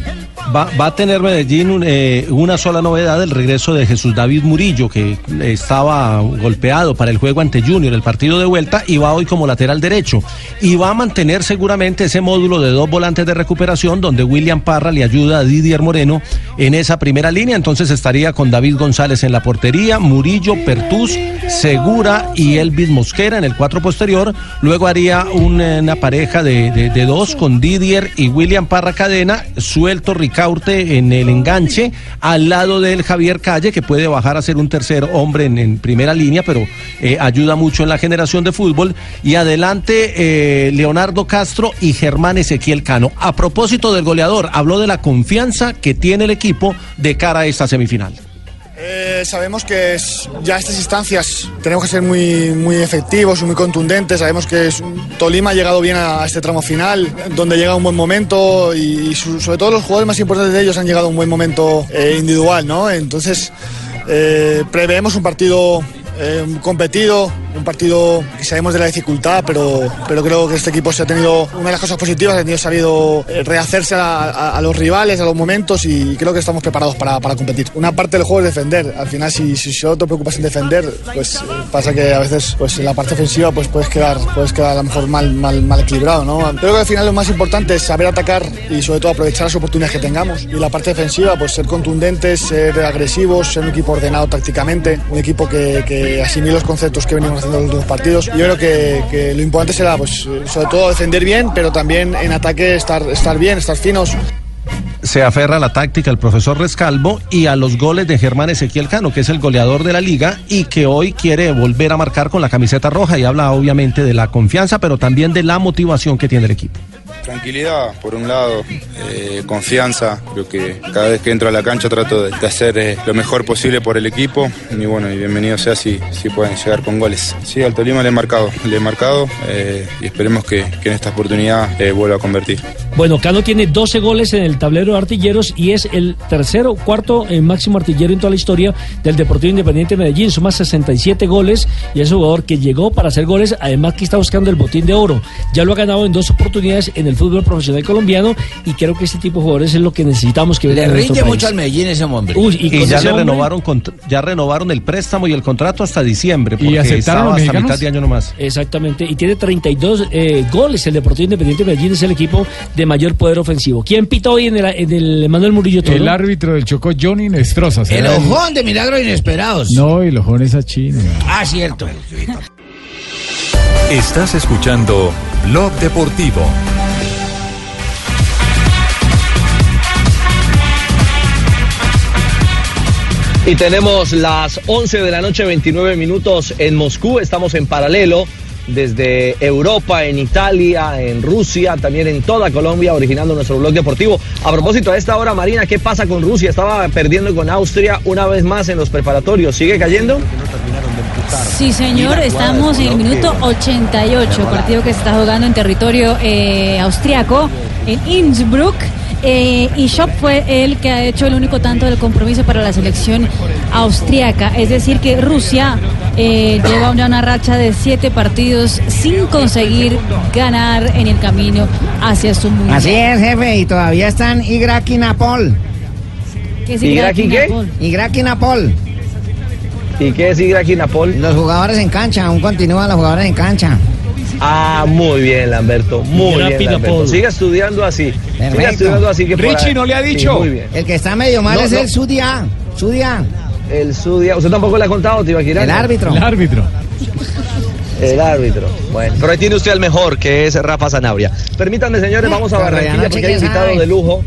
Va, va a tener Medellín eh, una sola novedad, el regreso de Jesús David Murillo, que estaba golpeado para el juego ante Junior, el partido de vuelta, y va hoy como lateral derecho. Y va a mantener seguramente ese módulo de dos volantes de recuperación, donde William Parra le ayuda a Didier Moreno en esa primera línea. Entonces estaría con David González en la portería, Murillo, Pertús, Segura y Elvis Mosquera en el cuatro posterior. Luego haría eh, una pareja de, de- de dos con Didier y William Parra Cadena, suelto Ricardo En el enganche, al lado del Javier Calle, que puede bajar a ser un tercer hombre en, en primera línea, pero eh, ayuda mucho en la generación de fútbol. Y adelante eh, Leonardo Castro y Germán Ezequiel Cano. A propósito del goleador, habló de la confianza que tiene el equipo de cara a esta semifinal. Eh, sabemos que es- ya estas instancias tenemos que ser muy, muy efectivos y muy contundentes. Sabemos que Tolima ha llegado bien a, este tramo final, donde llega un buen momento y, sobre todo los jugadores más importantes de ellos han llegado a un buen momento eh, individual, ¿no? Entonces eh, preveemos un partido eh, competido, un partido que sabemos de la dificultad, pero, pero creo que este equipo se ha tenido una de las cosas positivas, ha tenido sabido eh, rehacerse a, a- a los rivales, a los momentos y creo que estamos preparados para, para competir. Una parte del juego es defender, al final si, si solo te preocupas en defender, pues eh, pasa que a veces pues en la parte ofensiva pues puedes quedar, puedes quedar a lo mejor mal, mal, mal equilibrado, ¿no? Creo que al final lo más importante es saber atacar y sobre todo aprovechar las oportunidades que tengamos. Y la parte defensiva, pues ser contundentes, ser agresivos, ser un equipo ordenado tácticamente, un equipo que, que asimile los conceptos que venimos haciendo en los últimos partidos. Yo creo que, lo importante será, pues eh, sobre todo defender bien, pero también en ataque estar, estar bien, estar finos. se aferra a la táctica el profesor Rescalvo y a los goles de Germán Ezequiel Cano, que es el goleador de la liga y que hoy quiere volver a marcar con la camiseta roja y habla obviamente de la confianza, pero también de la motivación que tiene el equipo. Tranquilidad, por un lado, eh, confianza. Creo que cada vez que entro a la cancha trato de, hacer eh, lo mejor posible por el equipo. Y bueno, y bienvenido sea si, si pueden llegar con goles. Sí, al Tolima le he marcado, le he marcado eh, y esperemos que, que en esta oportunidad vuelva a convertir. Bueno, Cano tiene 12 goles en el tablero de artilleros y es el tercero, cuarto máximo artillero en toda la historia del Deportivo Independiente de Medellín. Suma 67 goles y es un jugador que llegó para hacer goles, además que está buscando el botín de oro. Ya lo ha ganado en dos oportunidades en el fútbol profesional colombiano y creo que este tipo de jugadores es lo que necesitamos que Le rinde país. mucho al Medellín ese hombre. Uy, y Y, ya ese le hombre- renovaron ya renovaron el préstamo y el contrato hasta diciembre, ¿Y porque aceptaron estaba los hasta mitad de año nomás. Exactamente, y tiene 32 eh, goles. El Deportivo Independiente de Medellín es el equipo de mayor poder ofensivo. ¿Quién pita hoy en el, en el Manuel Murillo Toro? El árbitro del Chocó, Johnny Nestroza. El ojón de milagros inesperados. No, el ojón es a Chino. Ah, cierto. Estás escuchando Blog Deportivo. Y tenemos las 11 de la noche, 29 minutos en Moscú. Estamos en paralelo desde Europa, en Italia, en Rusia, también en toda Colombia, originando nuestro blog deportivo. A propósito, a esta hora, Marina, ¿qué pasa con Rusia? Estaba perdiendo con Austria una vez más en los preparatorios. ¿Sigue cayendo? Sí, señor, estamos en el minuto 88, partido que se está jugando en territorio eh, austriaco, en Innsbruck. Eh, y Schopp fue el que ha hecho el único tanto del compromiso para la selección austriaca. Es decir, que Rusia eh, lleva ya una racha de siete partidos sin conseguir ganar en el camino hacia su mundial. Así es, jefe, y todavía están Igraki Napol. ¿Qué es Igraki qué? Napol? Igraki Napol. ¿Y qué es Igraki Napol? Los jugadores en cancha, aún continúan los jugadores en cancha. Ah, muy bien, Lamberto. Muy bien, Lamberto. Siga estudiando así. Siga Perfecto. estudiando así que por ahí- Sí, muy bien. El que está medio mal No, es no. el Sudia. Sudia. El Sudia. ¿Usted tampoco le ha contado, Tibaquirá? El árbitro. El árbitro. El árbitro. Bueno, pero ahí tiene usted al mejor, que es Rafa Zanabria. Permítanme, señores, vamos a Barranquilla no porque hay invitado de lujo.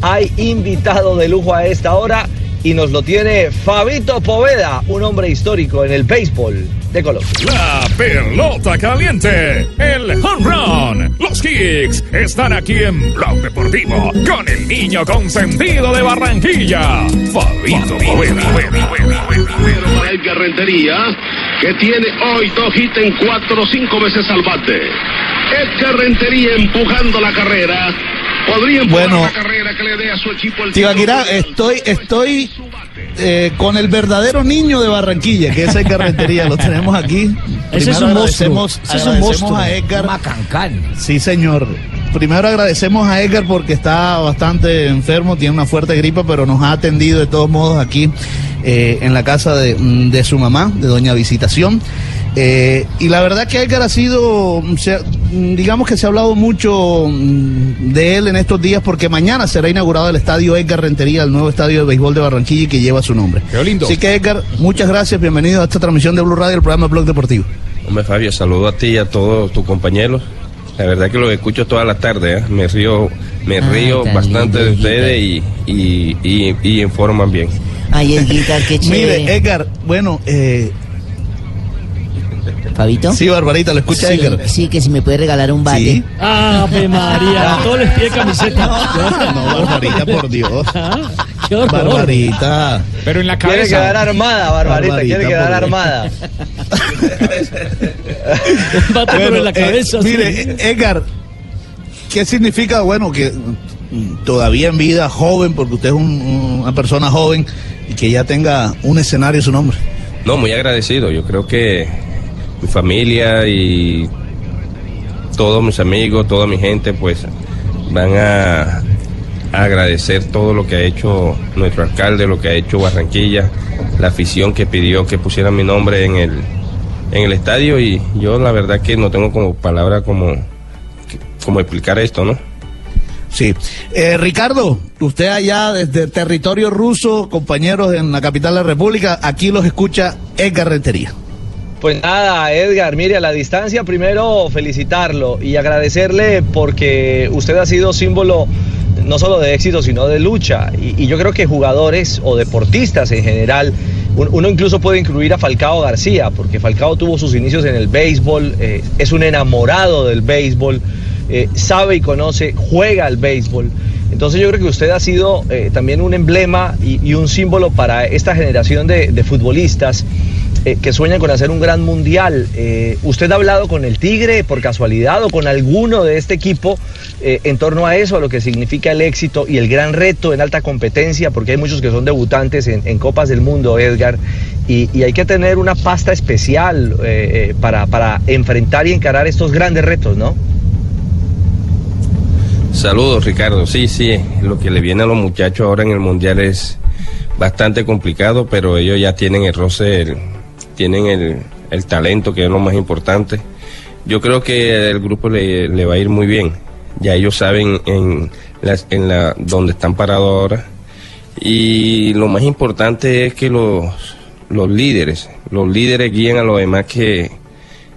Hay invitado de lujo a esta hora y nos lo tiene Fabito Poveda, un hombre histórico en el béisbol de Colombia. La pelota caliente, el home run, los kicks están aquí en Blog Deportivo con el niño consentido de Barranquilla, Fabito Poveda. para Edgar Rentería, que tiene hoy dos hits en cuatro o cinco veces al bate. Edgar Rentería empujando la carrera. Bueno. la carrera que le dé a su equipo el Tibaquirá, estoy, estoy eh, con el verdadero niño de Barranquilla, que es Edgar Rentería, lo tenemos aquí. Ese es un monstruo. Ese es un agradecemos monstruo. a Edgar. Macancán. Sí, señor. Primero agradecemos a Edgar porque está bastante enfermo, tiene una fuerte gripa, pero nos ha atendido de todos modos aquí eh, en la casa de, mm, de su mamá, de Doña Visitación. Eh, y la verdad que Edgar ha sido, se ha- digamos que se ha hablado mucho mm, de él en estos días porque mañana será inaugurado el estadio Edgar Rentería, el nuevo estadio de béisbol de Barranquilla que lleva su nombre. Qué lindo. Así que Edgar, muchas gracias, bienvenido a esta transmisión de Blue Radio, el programa Blog Deportivo. Hombre, Fabio, saludo a ti y a todos tus compañeros. La verdad que los escucho toda la tarde, ¿eh? me río, me Ah, río tan bastante de ustedes y, y, y- y informan bien. Ay, Edgar, qué chévere. Mire, Edgar, bueno, eh, ¿Fabito? Sí, Barbarita, lo escucha sí, Edgar. Sí, que si me puede regalar un bate. Sí. Ave María, todos les pide camiseta. No, Barbarita, por Dios. Qué horror. Barbarita. Pero en la Quiere cabeza. quedar armada, Barbarita, Barbarita, quiere quedar armada. Bate por Bueno, la eh, cabeza. sí. mire, Edgar, ¿qué significa, bueno, que todavía en vida, joven, porque usted es un- una persona joven y que ya tenga un escenario a su nombre? No, muy agradecido. Yo creo que mi familia y todos mis amigos, toda mi gente, pues van a, agradecer todo lo que ha hecho nuestro alcalde, lo que ha hecho Barranquilla, la afición que pidió que pusieran mi nombre en el, en el estadio y yo la verdad que no tengo como palabra como, como explicar esto, ¿no? Sí. Eh, Ricardo, usted allá desde territorio ruso, compañeros en la capital de la República, aquí los escucha Edgar Rentería. Pues nada, Edgar, mire, a la distancia primero felicitarlo y agradecerle porque usted ha sido símbolo no solo de éxito, sino de lucha. Y, yo creo que jugadores o deportistas en general, un- uno incluso puede incluir a Falcao García, porque Falcao tuvo sus inicios en el béisbol, eh, es un enamorado del béisbol, eh, sabe y conoce, juega al béisbol. Entonces yo creo que usted ha sido eh, también un emblema y, un símbolo para esta generación de futbolistas eh, que sueñan con hacer un gran mundial. Eh, ¿Usted ha hablado con el Tigre por casualidad o con alguno de este equipo eh, en torno a eso, a lo que significa el éxito y el gran reto en alta competencia? Porque hay muchos que son debutantes en, Copas del Mundo, Edgar, y, hay que tener una pasta especial para, para enfrentar y encarar estos grandes retos, ¿no? Saludos, Ricardo. Sí, sí, lo que le viene a los muchachos ahora en el Mundial es bastante complicado, pero ellos ya tienen el roce, tienen el, el talento, que es lo más importante. Yo creo que el grupo le, le va a ir muy bien. Ya ellos saben en, las, en la donde están parados ahora. Y lo más importante es que los, los líderes, los líderes guíen a los demás que,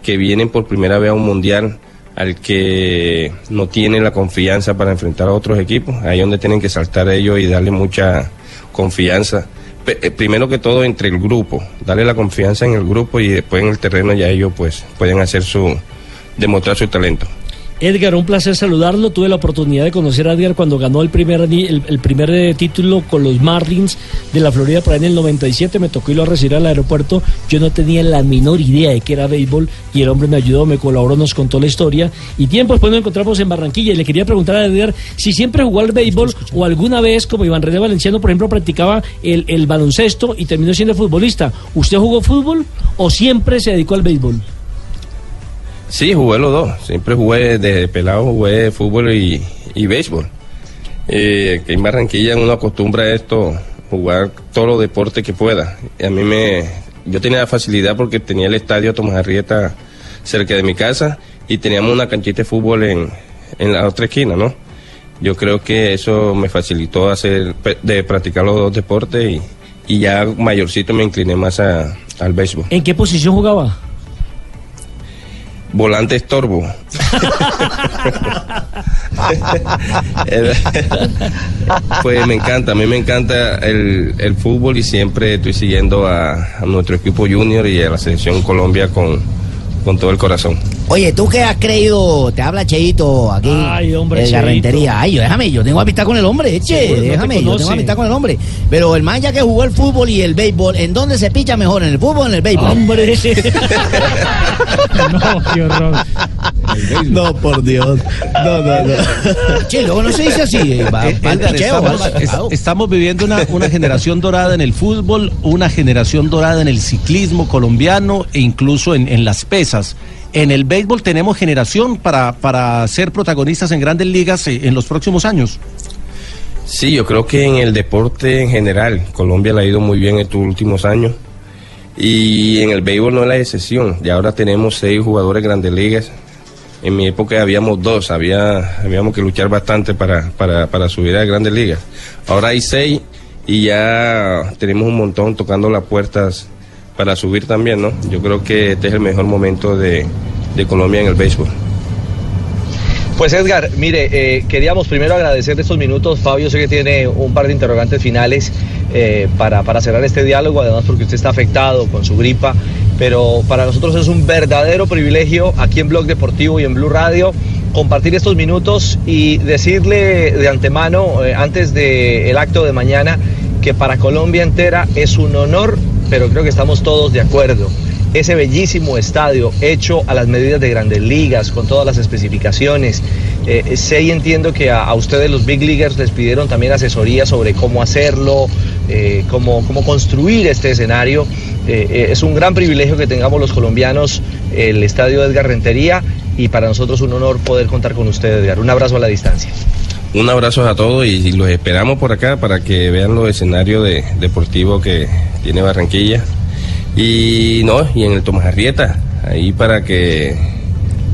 que vienen por primera vez a un mundial al que no tiene la confianza para enfrentar a otros equipos, ahí es donde tienen que saltar ellos y darle mucha confianza. Eh, Primero que todo entre el grupo, darle la confianza en el grupo y después en el terreno ya ellos pues pueden hacer su, demostrar su talento. Edgar, un placer saludarlo. Tuve la oportunidad de conocer a Edgar cuando ganó el primer, el, el primer eh, título con los Marlins de la Florida por ahí en el 97. Me tocó irlo a recibir al aeropuerto. Yo no tenía la menor idea de que era béisbol y el hombre me ayudó, me colaboró, nos contó la historia. Y tiempo después nos encontramos en Barranquilla y le quería preguntar a Edgar si siempre jugó al béisbol o alguna vez, como Iván René Valenciano, por ejemplo, practicaba el, el baloncesto y terminó siendo futbolista. ¿Usted jugó fútbol o siempre se dedicó al béisbol? Sí, jugué los dos. Siempre jugué desde pelado, jugué fútbol y, y béisbol. Eh, que en Barranquilla uno acostumbra a esto, jugar todos los deportes que pueda. Y a mí me, yo tenía la facilidad porque tenía el estadio Tomás Arrieta cerca de mi casa y teníamos una canchita de fútbol en, en la otra esquina, ¿no? Yo creo que eso me facilitó hacer, de practicar los dos deportes y, y ya mayorcito me incliné más a- al béisbol. ¿En qué posición jugaba? Volante estorbo. Pues me encanta, a mí me encanta el, el fútbol y siempre estoy siguiendo a, a nuestro equipo junior y a la selección Colombia con, con todo el corazón. Oye, ¿tú qué has creído? Te habla Cheito aquí. Ay, hombre, de la rentería. Ay, yo, déjame, yo tengo amistad con el hombre, eche, Seguro, no te déjame, yo tengo amistad con el hombre. Pero el man ya que jugó el fútbol y el béisbol, ¿en dónde se picha mejor? ¿En el fútbol o en el béisbol? Hombre. No, qué horror. No, por Dios. No, no, no. Che, luego no se dice así. eh, Va, Eh, va Edgar, picheo, estamos, bacalao. es- estamos viviendo una, una generación dorada en el fútbol, una generación dorada en el ciclismo colombiano e incluso en, en las pesas. En el béisbol tenemos generación para, para ser protagonistas en grandes ligas eh, en los próximos años. Sí, yo creo que en el deporte en general, Colombia le ha ido muy bien estos últimos años. Y en el béisbol no es la excepción. Y ahora tenemos seis jugadores de grandes ligas. En mi época habíamos dos, había, habíamos que luchar bastante para, para, para subir a grandes ligas. Ahora hay seis y ya tenemos un montón tocando las puertas para subir también, ¿no? Yo creo que este es el mejor momento de, de Colombia en el béisbol. Pues Edgar, mire, eh, queríamos primero agradecer estos minutos. Fabio sé que tiene un par de interrogantes finales eh, para, para cerrar este diálogo, además porque usted está afectado con su gripa, pero para nosotros es un verdadero privilegio aquí en Blog Deportivo y en Blue Radio compartir estos minutos y decirle de antemano, eh, antes del acto de mañana, que para Colombia entera es un honor, pero creo que estamos todos de acuerdo ese bellísimo estadio hecho a las medidas de grandes ligas, con todas las especificaciones. Eh, sé y entiendo que a, ustedes los big leaguers les pidieron también asesoría sobre cómo hacerlo, eh, cómo, cómo construir este escenario. Eh, es un gran privilegio que tengamos los colombianos el estadio Edgar Rentería y para nosotros un honor poder contar con ustedes, Edgar. Un abrazo a la distancia. Un abrazo a todos y, los esperamos por acá para que vean los escenarios de, deportivos que tiene Barranquilla. Y no, y en el Tomás Arrieta, ahí para que.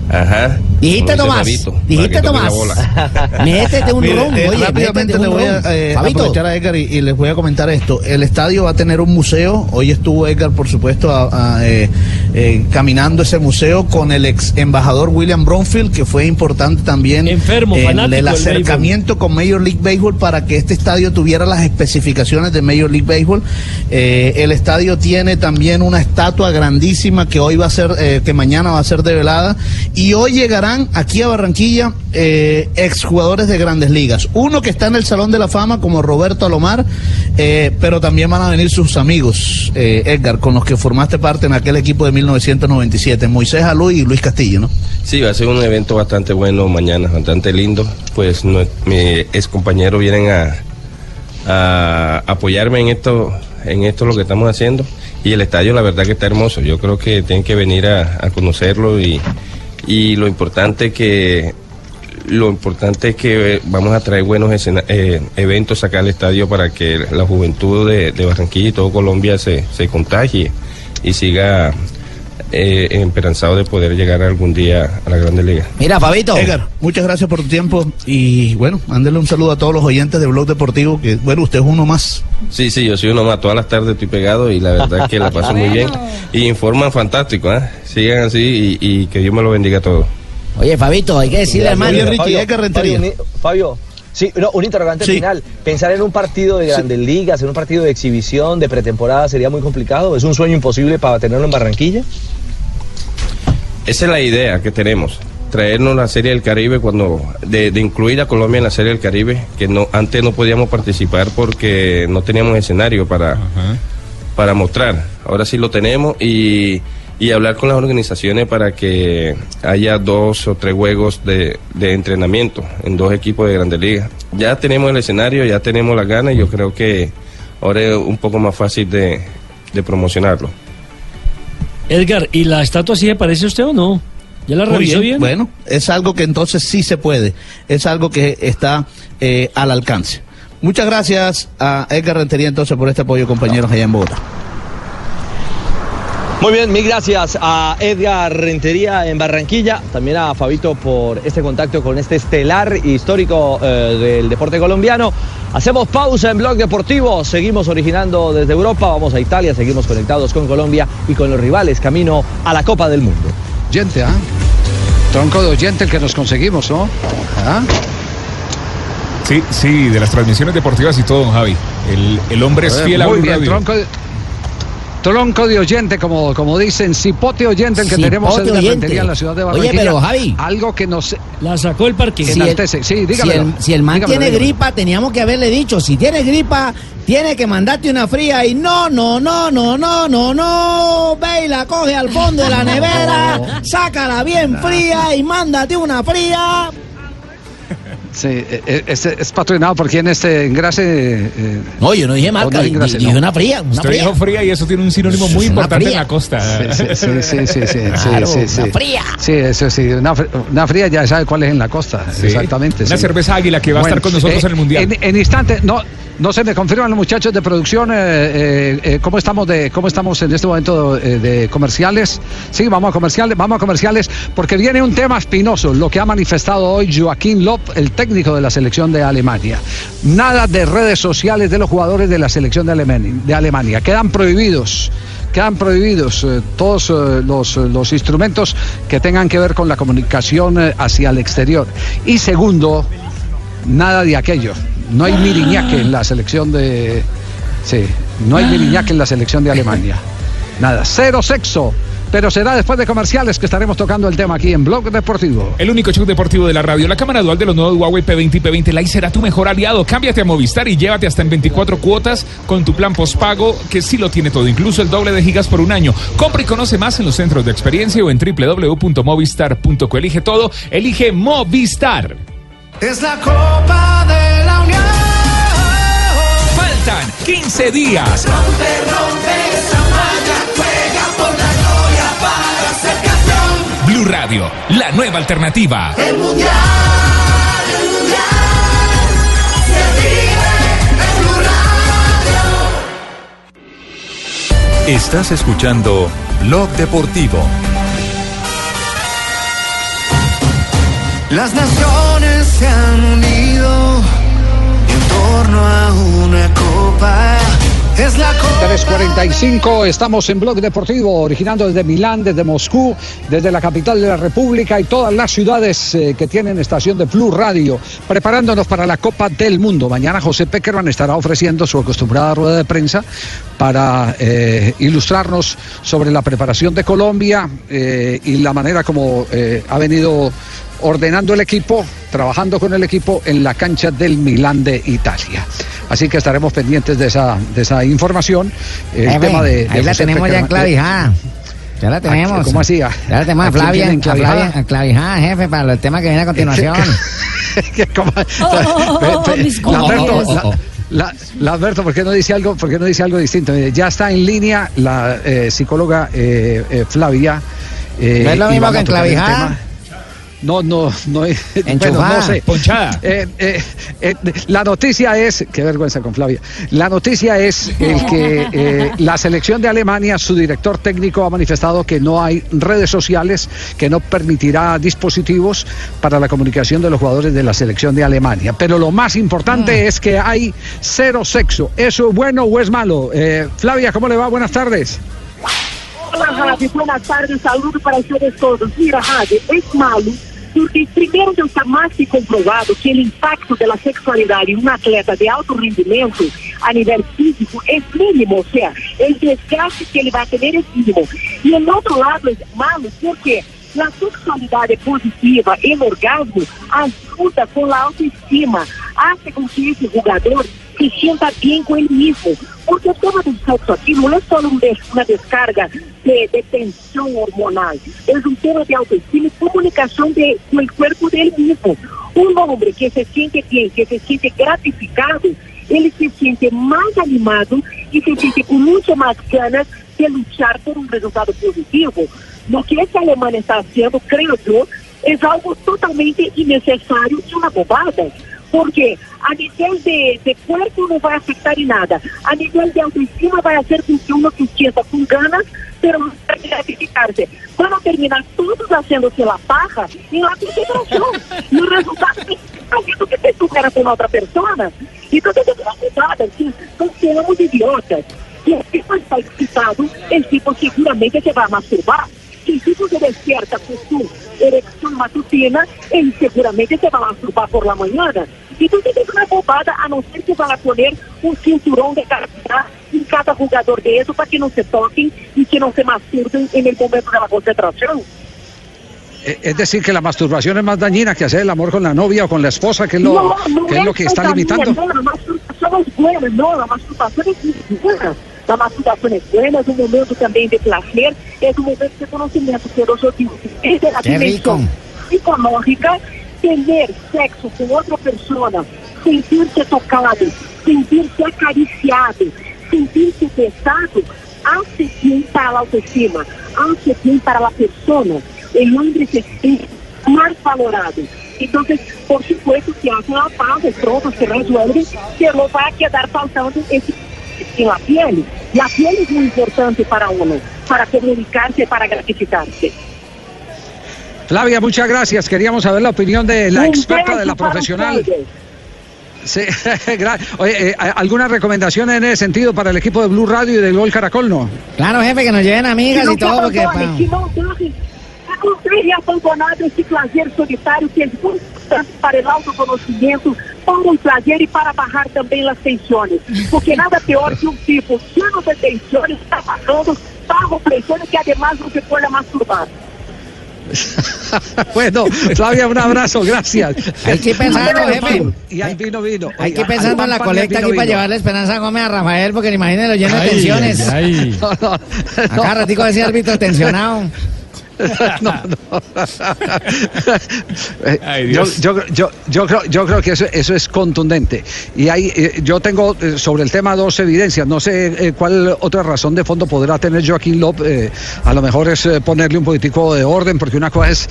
Ajá. Dijiste Tomás, dijiste Tomás. Métete un Mire, ron, eh, oye, rápidamente le voy a eh, aprovechar a Edgar y, y les voy a comentar esto. El estadio va a tener un museo. Hoy estuvo Edgar, por supuesto, a- a, eh, eh, caminando ese museo con el ex embajador William Bromfield, que fue importante también Enfermo, en fanático el del acercamiento con Major League Baseball para que este estadio tuviera las especificaciones de Major League Baseball. Eh, el estadio tiene también una estatua grandísima que hoy va a ser, eh, que mañana va a ser develada. Y hoy aquí a Barranquilla eh, exjugadores de grandes ligas. Uno que está en el Salón de la Fama como Roberto Alomar, eh, pero también van a venir sus amigos, eh, Edgar, con los que formaste parte en aquel equipo de 1997, Moisés Alú y Luis Castillo, ¿no? Sí, va a ser un evento bastante bueno mañana, bastante lindo. Pues mis ex compañeros vienen a, a apoyarme en esto, en esto lo que estamos haciendo. Y el estadio, la verdad que está hermoso. Yo creo que tienen que venir a, a conocerlo y, y lo importante que lo importante es que eh, vamos a traer buenos escena- eh, eventos acá al estadio para que la juventud de, de Barranquilla y todo Colombia se, se contagie y siga eh, esperanzado de poder llegar algún día a la Grande Liga. Mira, Fabito. Edgar, muchas gracias por tu tiempo y bueno, mándele un saludo a todos los oyentes de Blog Deportivo, que bueno, usted es uno más. Sí, sí, yo soy uno más. Todas las tardes estoy pegado y la verdad que la paso muy bien. Y informan fantástico, ¿eh? Sigan así y, y que Dios me lo bendiga a todos. Oye, Fabito, hay que decirle, hermano. Fabio, uni- Fabio, sí, no, un interrogante final. Pensar en un partido de grandes ligas, en un partido de exhibición, de pretemporada, sería muy complicado. ¿Es un sueño imposible para tenerlo en Barranquilla? Esa es la idea que tenemos. Traernos la Serie del Caribe cuando de, de incluir a Colombia en la Serie del Caribe, que no antes no podíamos participar porque no teníamos escenario para, para mostrar. Ahora sí lo tenemos y, y hablar con las organizaciones para que haya dos o tres juegos de, de entrenamiento en dos equipos de Grandes Ligas. Ya tenemos el escenario, ya tenemos las ganas y yo creo que ahora es un poco más fácil de, de promocionarlo. Edgar, ¿y la estatua sí le parece a usted o no? ¿Ya la revisó bien? Bueno, es algo que entonces sí se puede, es algo que está eh, al alcance. Muchas gracias a Edgar Rentería entonces por este apoyo, compañeros, allá en Bogotá. Muy bien, mil gracias a Edgar Rentería en Barranquilla, también a Fabito por este contacto con este estelar histórico eh, del deporte colombiano. Hacemos pausa en Blog Deportivo, seguimos originando desde Europa, vamos a Italia, seguimos conectados con Colombia y con los rivales camino a la Copa del Mundo. Oyente, ¿ah? Tronco de oyente el que nos conseguimos, ¿no? ¿Ah? Sí, sí, de las transmisiones deportivas y todo, don Javi. El, el hombre es Eh, fiel a Blue bien, Radio. tronco de, tronco de oyente, como, como dicen, cipote oyente el que Cipote tenemos en la rentería en la ciudad de Oye, Barranquilla. pero, Javi. Algo que nos... La sacó el parque. que Si el. Sí, si dígamelo. el- si el man Dígamelo, tiene dígamelo. gripa, teníamos que haberle dicho, si tiene gripa, tiene que mandarte una fría y no, no, no, no, no, no, no, ve y la coge al fondo de la nevera, sácala bien fría y mándate una fría. Sí, eh, eh, es patrocinado por quien este engrase. eh, No, yo no dije marca, no engrase, dije no. una fría, una Usted fría. dijo fría y eso tiene un sinónimo muy importante en la costa. Sí, sí, sí, sí, sí, sí, Claro, sí, sí, una sí. fría. Sí, eso sí, una, una fría ya sabe cuál es en la costa, Sí. exactamente. Una sí. cerveza águila que va a estar con nosotros eh, en el Mundial. En, en instante, no, no se me confirman los muchachos de producción eh, eh, eh, cómo estamos cómo estamos en este momento de comerciales. Sí, vamos a comerciales, vamos a comerciales porque viene un tema espinoso, lo que ha manifestado hoy Joaquín Lop, el técnico de la selección de Alemania. Nada de redes sociales de los jugadores de la selección de Alemania, quedan prohibidos quedan prohibidos todos los, instrumentos que tengan que ver con la comunicación hacia el exterior. Y segundo, nada de aquello. No hay miriñaque en la selección de. Sí, no hay miriñaque en la selección de Alemania. Nada, cero sexo. Pero será después de comerciales que estaremos tocando el tema aquí en Blog Deportivo. El único show deportivo de la radio, la cámara dual de los nuevos Huawei P20 y P20 Lite será tu mejor aliado. Cámbiate a Movistar y llévate hasta en 24 cuotas con tu plan postpago que sí lo tiene todo, incluso el doble de gigas por un año. Compra y conoce más en los centros de experiencia o en www.movistar.co. Elige todo, elige Movistar. Es la Copa de la Unión. Faltan 15 días. Rompe, rompe esa malla, juega por la gloria para ser campeón. Blue Radio, la nueva alternativa. El mundial, el mundial, se vive en Blue Radio. Estás escuchando Blog Deportivo. Las naciones se han unido en torno a una copa. Es la copa. 3.45, estamos en Blog Deportivo, originando desde Milán, desde Moscú, desde la capital de la República y todas las ciudades eh, que tienen estación de Blue Radio, preparándonos para la Copa del Mundo. Mañana José Peckerman estará ofreciendo su acostumbrada rueda de prensa para eh, ilustrarnos sobre la preparación de Colombia eh, y la manera como ha venido ordenando el equipo, trabajando con el equipo en la cancha del Milán de Italia. Así que estaremos pendientes de esa, de esa información. El tema de, de ahí la José tenemos ya Peckerman. enclavijada. Ya la tenemos. ¿Cómo así? Ya la tenemos ¿A Flavia, a? Flavia enclavijada, jefe, para el tema que viene a continuación. La Alberto, la- Alberto, ¿por qué no dice algo? ¿Por qué no dice algo distinto? Mire, Ya está en línea la eh, psicóloga eh, eh, Flavia. eh, ¿No es lo mismo que enclavijada? tema. No, no, no. bueno, no sé. Ponchada. Eh, eh, eh, la noticia es, qué vergüenza con Flavia, la noticia es el que eh, la selección de Alemania, su director técnico ha manifestado que no hay redes sociales, que no permitirá dispositivos para la comunicación de los jugadores de la selección de Alemania. Pero lo más importante es que hay cero sexo. ¿Eso es bueno o es malo? Eh, Flavia, ¿cómo le va? Buenas tardes. Olá, Rádio. Boa tarde, saludo para vocês todos. Mira, Rádio, é malo, porque primeiro já está mais que comprovado que o impacto da sexualidade em um atleta de alto rendimento a nível físico é mínimo, ou seja, o desgaste que ele vai ter é mínimo. E o outro lado é malo porque a sexualidade positiva e orgasmo ajuda com a autoestima, hace com que esse jogador se sienta bem com ele mesmo. Porque o tema do sexo aqui não é só um uma descarga de, de tensão hormonal, é um tema de autoestima e comunicação de, com o corpo dele mesmo. Um homem que se sente bem, que se sente gratificado, ele se sente mais animado e se sente com muito mais ganas de lutar por um resultado positivo. No que essa Alemanha está fazendo, creio eu, é algo totalmente innecessário e uma bobada. Porque a nível de, de corpo não vai afetar em nada. A nível de autoestima vai fazer com que uno se sienta com ganas, pero não vai gratificar-se. A terminar todos fazendo-se la em la concentração. e o resultado é algo que se supera com outra pessoa. Então, tem uma bobada que não sejamos idiotas. Se o tipo está excitado, el tipo seguramente se vai masturbar. O tipo se despierta com su erecção matutina, ele seguramente se vai masturbar por la mañana. Então, tem uma bobada, a não ser que vá poner um cinturão de carga em cada jogador de eso para que não se toquem e que não se masturbem en el momento de la concentração. Eh, Es decir, que la masturbación es más dañina que hacer el amor con la novia o con la esposa, que es lo, no, no que es lo que está limitando. No, la masturbación es buena, no, la masturbación es muy buena. La masturbación es buena, es un momento también de placer, es un momento de conocimiento, pero yo digo, desde la Qué rico. dimensión psicológica, tener sexo con otra persona, sentirse tocado, sentirse acariciado, sentirse besado, hace bien para la autoestima, hace bien para la persona. El hombre se siente más valorado. Entonces, por supuesto, que hacen la paz, pronto se resuelve, pero va a quedar faltando esse en la piel. La piel es muy importante para uno, para comunicarse, para gratificarse. Flavia, muchas gracias. Queríamos saber la opinión de la experta, de la profesional. Sí, Oye, eh, ¿alguna recomendación en esse sentido para el equipo de Blue Radio y del Gol Caracol, no? Claro, jefe, que nos lleven amigas y todo, porque... não tenha abandonado esse prazer solitário que é importante para o autoconhecimento, para o prazer e para barrar também as tensões. Porque nada pior que um tipo lleno de tensões trabajando bajo presión que además no se puede masturbar. bueno, Flavia, un abrazo, gracias. Hay que ir pensando, jefe. Y hay vino, vino. Hay que ir pensando en la colecta vino, aquí para vino. llevarle Esperanza Gómez a Rafael, porque imagínense, lleno de Ay, tensiones. ay, ay. Acá ratico ese árbitro tensionado. no, no. Eh, yo, yo, yo, yo creo, yo creo que eso, eso es contundente. Y hay, eh, yo tengo eh, sobre el tema dos evidencias. No sé eh, cuál otra razón de fondo podrá tener Joaquín López. eh, a lo mejor es eh, ponerle un poquitico de orden, porque una cosa es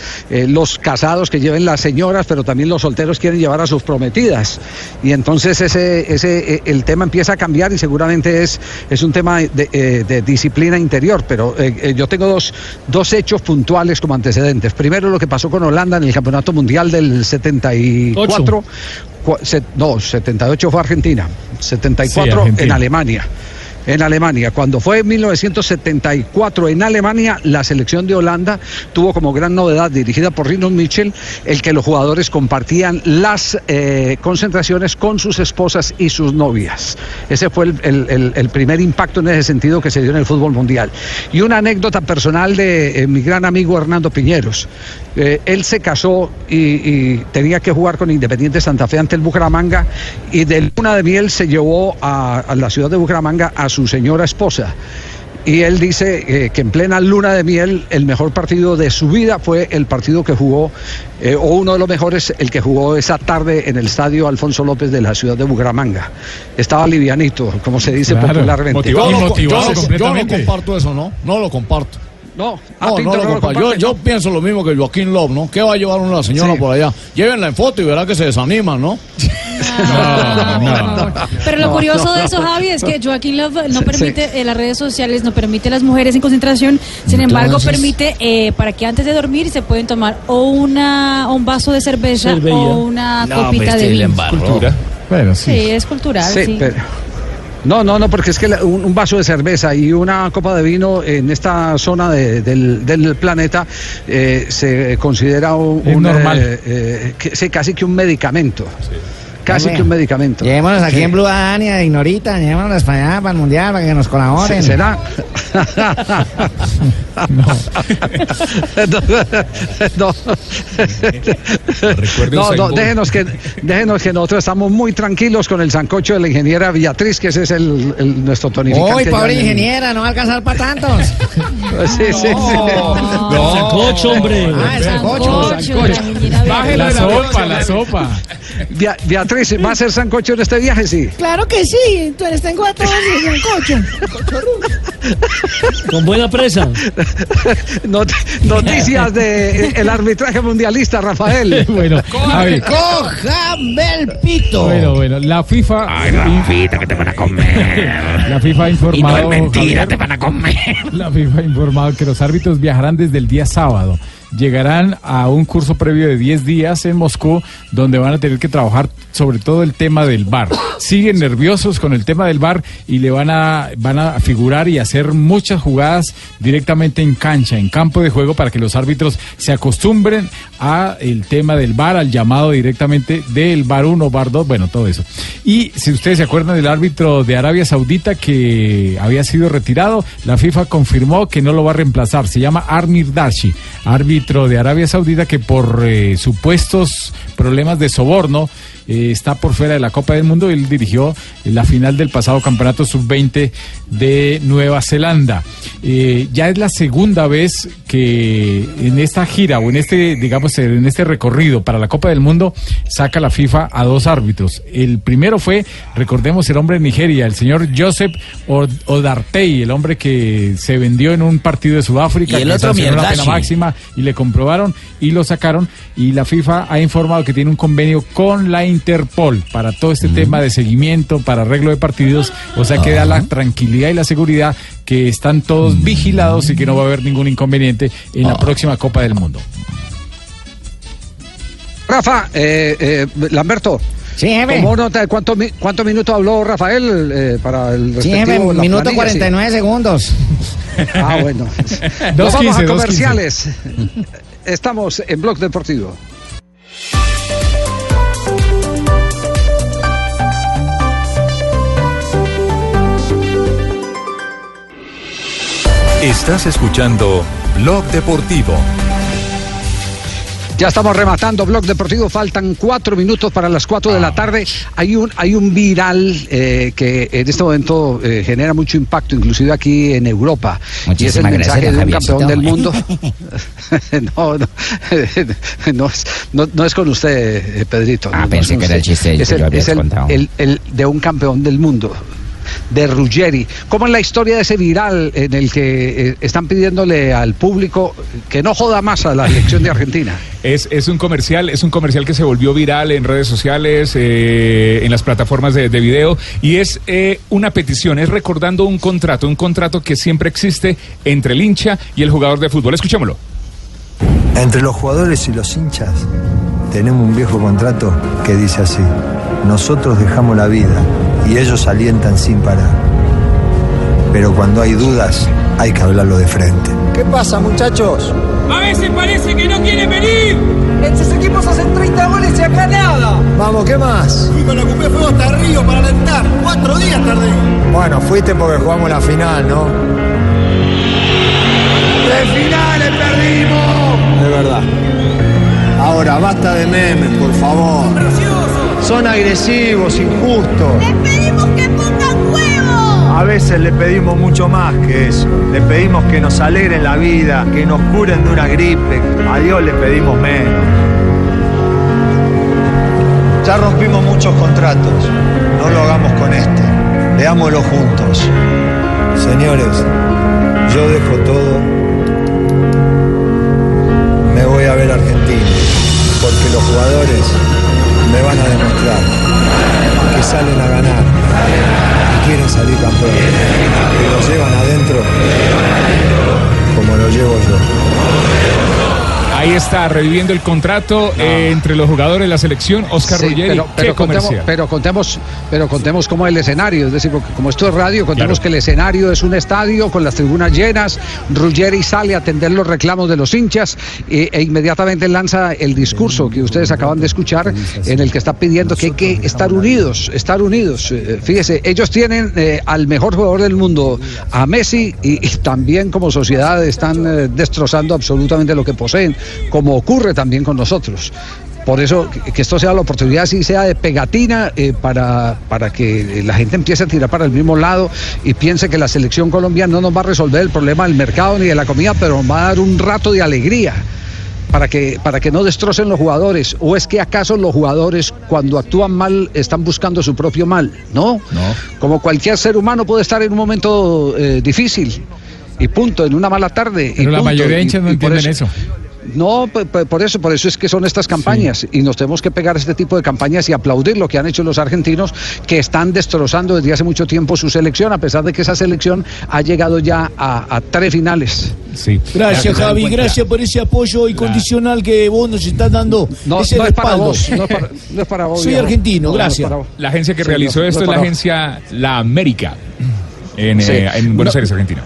los casados que lleven las señoras, pero también los solteros quieren llevar a sus prometidas. Y entonces ese, ese, el tema empieza a cambiar y seguramente es, es un tema de, de disciplina interior. Pero yo tengo dos, dos hechos puntuales como antecedentes. Primero lo que pasó con Holanda en el Campeonato Mundial del 74. Cua- se- no, 78 fue Argentina, 74 Sí, Argentina. en Alemania. En Alemania, cuando fue en 1974 en Alemania, la selección de Holanda tuvo como gran novedad, dirigida por Rino Mitchell, el que los jugadores compartían las eh, concentraciones con sus esposas y sus novias. Ese fue el primer impacto en ese sentido que se dio en el fútbol mundial. Y una anécdota personal de eh, mi gran amigo Hernando Piñeros. Eh, él se casó y, y tenía que jugar con Independiente Santa Fe ante el Bucaramanga y de luna de miel se llevó a, a la ciudad de Bucaramanga a su señora esposa. Y él dice eh, que en plena luna de miel el mejor partido de su vida fue el partido que jugó, eh, o uno de los mejores, el que jugó esa tarde en el estadio Alfonso López de la ciudad de Bucaramanga. Estaba livianito, como se dice Claro, popularmente. motivado. Yo no comparto eso, ¿no? No lo comparto. No, no, no no lo. Yo, no. pienso lo mismo que Joaquín Love, ¿no? ¿Qué va a llevar una señora Sí. por allá? Llévenla en foto y verá que se desaniman, ¿no? Pero lo curioso de eso, Javi, es que Joaquín Love no permite eh, las redes sociales, no permite las mujeres en concentración, sin embargo permite eh, para que antes de dormir se pueden tomar o una o un vaso de cerveza o una No, copita pues, de vino. Bueno, Sí, es cultural, sí. Sí, pero- No, no, no, porque es que un, vaso de cerveza y una copa de vino en esta zona de- del, del planeta eh, se considera un, Es un, normal. eh, eh, que- sí, casi que un medicamento. Casi que un medicamento. Llevémonos aquí Sí. en Blue a Dani, a Ignorita, llevémonos para allá, para el Mundial, para que nos colaboren. Sí, ¿Será? no, no, no, Bolt. déjenos que, déjenos que nosotros estamos muy tranquilos con el sancocho de la ingeniera Beatriz, que ese es el, el- nuestro tonificante. Uy, pobre en el- ingeniera, no va a alcanzar para tantos. Sí, sí, sí. No. Sancocho, hombre. Ah, el sancocho. Baje la sopa, la sopa. Bea- Beatriz, ¿va a ser sancocho en este viaje? Sí. Claro que sí, tú eres tengo a todos y un cocho. Con buena presa. Not- noticias del arbitraje mundialista, Rafael. bueno, a ver. ¡Cójame el pito! Bueno, bueno, la FIFA. Ay, Rafita, que te van a comer. La FIFA ha informado. Y no es mentira, Javier, te van a comer. La FIFA ha informado que los árbitros viajarán desde el día sábado. Llegarán a un curso previo de 10 días en Moscú, donde van a tener que trabajar sobre todo el tema del VAR. Siguen nerviosos con el tema del VAR y le van a, van a figurar y hacer muchas jugadas directamente en cancha, en campo de juego, para que los árbitros se acostumbren a el tema del VAR, al llamado directamente del VAR 1, VAR 2, bueno, todo eso. Y si ustedes se acuerdan del árbitro de Arabia Saudita que había sido retirado, la FIFA confirmó que no lo va a reemplazar. Se llama Armir Dashi, árbitro de Arabia Saudita que por eh, supuestos problemas de soborno eh, está por fuera de la Copa del Mundo. Él dirigió la final del pasado Campeonato Sub-20 de Nueva Zelanda. Eh, ya es la segunda vez que en esta gira o en este, digamos, en este recorrido para la Copa del Mundo saca la FIFA a dos árbitros. El primero fue, recordemos, el hombre de Nigeria, el señor Joseph Od- Odartey, el hombre que se vendió en un partido de Sudáfrica, Y el que otro la pena máxima y le comprobaron y lo sacaron y la FIFA ha informado que tiene un convenio con la Interpol para todo este tema de seguimiento, para arreglo de partidos, o sea que da la tranquilidad y la seguridad que están todos vigilados y que no va a haber ningún inconveniente en la próxima Copa del Mundo. Rafa, eh, eh, Lamberto, Sí, jefe. ¿Tomó nota cuántos mi- cuántos minutos habló Rafael eh, para el Sí, jefe, respectivo, la minuto planilla? Sí. 49 segundos. Ah, bueno. Nos Dos vamos quince, a comerciales. Estamos en Blog Deportivo. Estás escuchando Blog Deportivo. Ya estamos rematando Blog Deportivo, faltan cuatro minutos para las cuatro de la tarde. Hay un, hay un viral eh, que en este momento eh, genera mucho impacto, inclusive aquí en Europa. y es el Muchísimas mensaje gracias, de un Javiercito. campeón del mundo. no, no, no, es, no, no es con usted, eh, Pedrito. Ah, pensé que era el usted. chiste que Es el, yo había es el- contado. el- el de un campeón del mundo de Ruggeri. ¿Cómo es la historia de ese viral en el que eh, están pidiéndole al público que no joda más a la elección de Argentina? Es, es un comercial, es un comercial que se volvió viral en redes sociales, eh, en las plataformas de, de video, y es eh, una petición, es recordando un contrato, un contrato que siempre existe entre el hincha y el jugador de fútbol. Escuchémoslo. Entre los jugadores y los hinchas tenemos un viejo contrato que dice así, nosotros dejamos la vida y ellos alientan sin parar. Pero cuando hay dudas hay que hablarlo de frente. ¿Qué pasa, muchachos? A veces parece que no quieren venir. Estos equipos hacen 30 goles y acá nada. Vamos, ¿qué más? Fui con la Cupé Fuego hasta Río para alentar. Cuatro días tardé. Bueno, fuiste porque jugamos la final, ¿no? ¡De finales perdimos! De verdad. Ahora, basta de memes, por favor. Son agresivos, injustos. ¡Les pedimos que pongan huevos! A veces le pedimos mucho más que eso. Le pedimos que nos alegren la vida, que nos curen de una gripe. A Dios le pedimos menos. Ya rompimos muchos contratos. No lo hagamos con este. Veámoslo juntos. Señores, yo dejo todo. Me voy a ver Argentina. Porque los jugadores me van a demostrar que salen a ganar y quieren salir campeones. Que lo llevan adentro como lo llevo yo. Ahí está, reviviendo el contrato eh, entre los jugadores de la selección, Oscar Sí, Ruggeri. pero, pero contemos, pero contemos, pero contemos cómo el escenario, es decir, porque como esto es radio, contemos Claro. que el escenario es un estadio con las tribunas llenas, Ruggeri sale a atender los reclamos de los hinchas e, e inmediatamente lanza el discurso que ustedes acaban de escuchar, en el que está pidiendo que hay que estar unidos, estar unidos. Eh, Fíjese, ellos tienen eh, al mejor jugador del mundo, a Messi, y, y también como sociedad están eh, destrozando absolutamente lo que poseen, como ocurre también con nosotros. Por eso, que- esto sea la oportunidad, si sea de pegatina, eh, para, para que la gente empiece a tirar para el mismo lado y piense que la selección colombiana no nos va a resolver el problema del mercado ni de la comida, pero nos va a dar un rato de alegría. Para que, para que no destrocen los jugadores. ¿O es que acaso los jugadores, cuando actúan mal, están buscando su propio mal? No. Como cualquier ser humano puede estar en un momento eh, difícil. Y punto, en una mala tarde. y Pero la punto, mayoría de hinchas no entienden eso. No, por eso, por eso es que son estas campañas y nos tenemos que pegar a este tipo de campañas y aplaudir lo que han hecho los argentinos que están destrozando desde hace mucho tiempo su selección, a pesar de que esa selección ha llegado ya a, a tres finales. Sí. Gracias, Javi. Gracias por ese apoyo incondicional que vos nos estás dando. No, ese no es para vos, no es para, no es para vos, Soy argentino, No, no es gracias. La agencia que Sí, realizó no, no esto es es la agencia La América, en, Sí. eh, en Buenos No. Aires, Argentina.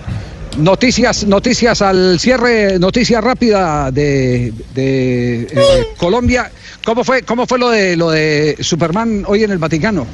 Noticias, noticias al cierre, noticia rápida de, de, eh, Colombia. ¿Cómo fue, cómo fue lo de lo de Superman hoy en el Vaticano?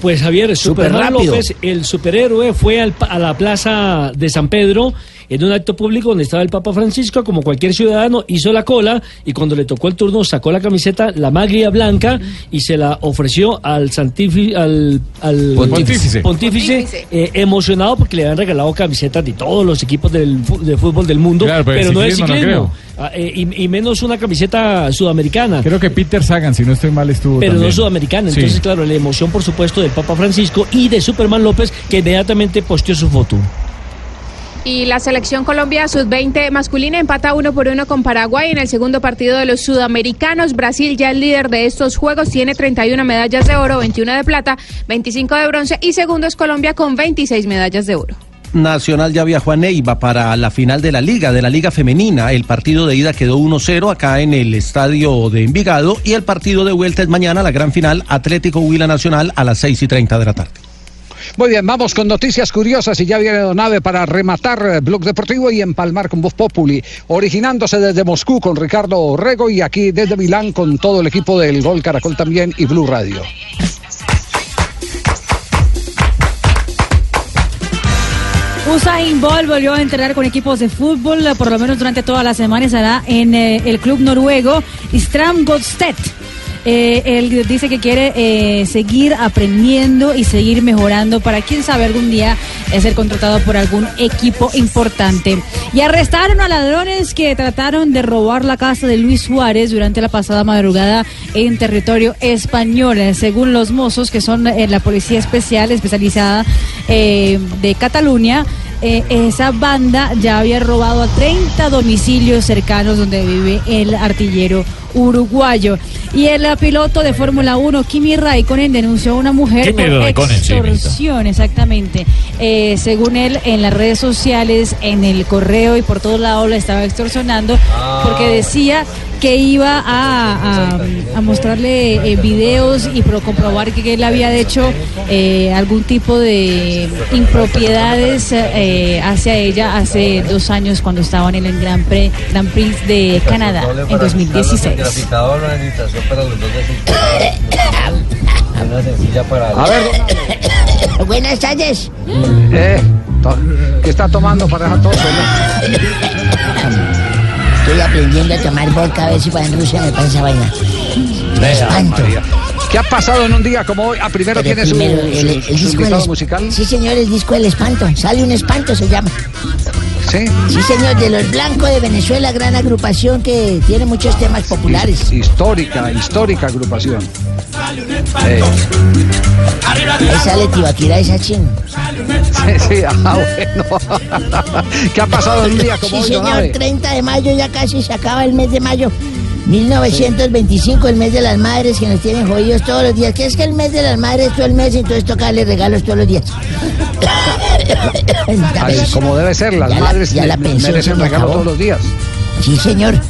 Pues Javier, Superman rápido. López, el superhéroe, fue al pa- a la plaza de San Pedro en un acto público donde estaba el Papa Francisco, como cualquier ciudadano, hizo la cola y cuando le tocó el turno sacó la camiseta, la maglia blanca y se la ofreció al santifi- al, al Pontífice. pontífice, eh, emocionado porque le habían regalado camisetas de todos los equipos del, de fútbol del mundo, Claro, pero no de ciclismo no. Ah, eh, y, y menos una camiseta sudamericana. Creo que Peter Sagan, si no estoy mal, estuvo Pero también. no sudamericana. Sí. Entonces, claro, la emoción, por supuesto, del Papa Francisco y de Superman López, que inmediatamente posteó su foto. Y la selección Colombia sub-20 masculina empata uno por uno con Paraguay en el segundo partido de los sudamericanos. Brasil, ya el líder de estos juegos, tiene 31 medallas de oro, 21 de plata, 25 de bronce y segundo es Colombia con 26 medallas de oro. Nacional ya viajó a Neiva para la final de la Liga, de la Liga Femenina. El partido de ida quedó 1-0 acá en el estadio de Envigado y el partido de vuelta es mañana, la gran final, Atlético Huila Nacional a las 6 y 30 de la tarde. Muy bien, vamos con noticias curiosas y ya viene Donave para rematar eh, Blog Deportivo y empalmar con Voz Populi, originándose desde Moscú con Ricardo Orrego y aquí desde Milán con todo el equipo del Gol Caracol también y Blue Radio. Usain Bolt volvió a entrenar con equipos de fútbol, por lo menos durante toda la semana estará en eh, el club noruego Stram Godstedt. Eh, él dice que quiere eh, seguir aprendiendo y seguir mejorando para quién sabe algún día eh, ser contratado por algún equipo importante. Y arrestaron a ladrones que trataron de robar la casa de Luis Suárez durante la pasada madrugada en territorio español. Según los mozos, que son la policía especial especializada de Cataluña, eh, esa banda ya había robado a 30 domicilios cercanos donde vive el artillero uruguayo. Y el piloto de Fórmula 1, Kimi Raikkonen, denunció a una mujer por extorsión, exactamente. Eh, según él, en las redes sociales, en el correo y por todos lados la estaba extorsionando porque decía que iba a, a- a mostrarle eh, videos y pro- comprobar que él había hecho eh, algún tipo de impropiedades eh, hacia ella hace dos años cuando estaban en el Gran Prix, Gran Prix de Canadá en 2016. Traficador, una invitación para los dos de Una sencilla para. A ver, Buenas tardes. Eh, to- ¿Qué está tomando para dejar todo? Estoy aprendiendo a tomar vodka a ver si para en Rusia me pasa vaina. Me espanto. ¿Qué ha pasado en un día como hoy? Ah, primero Pero tiene su, el, su- el disco musical. Sí, señor, el disco del espanto. Sale un espanto, se llama. Sí. Sí, señor, de los blancos de Venezuela, gran agrupación que tiene muchos temas populares. Histórica, histórica agrupación. Eh, Ahí sale Tibaquira esa ching. sí, sí, ah, bueno. ¿Qué ha pasado en un día como Sí, hoy, señor, Donave? 30 de mayo, ya casi se acaba el mes de mayo. 1925, el mes de las madres que nos tienen jodidos todos los días. ¿Qué es que el mes de las madres todo el mes? Entonces toca darle regalos todos los días. Como debe ser, las Ya la- madres ya la merecen me regalos todos los días. Sí, señor.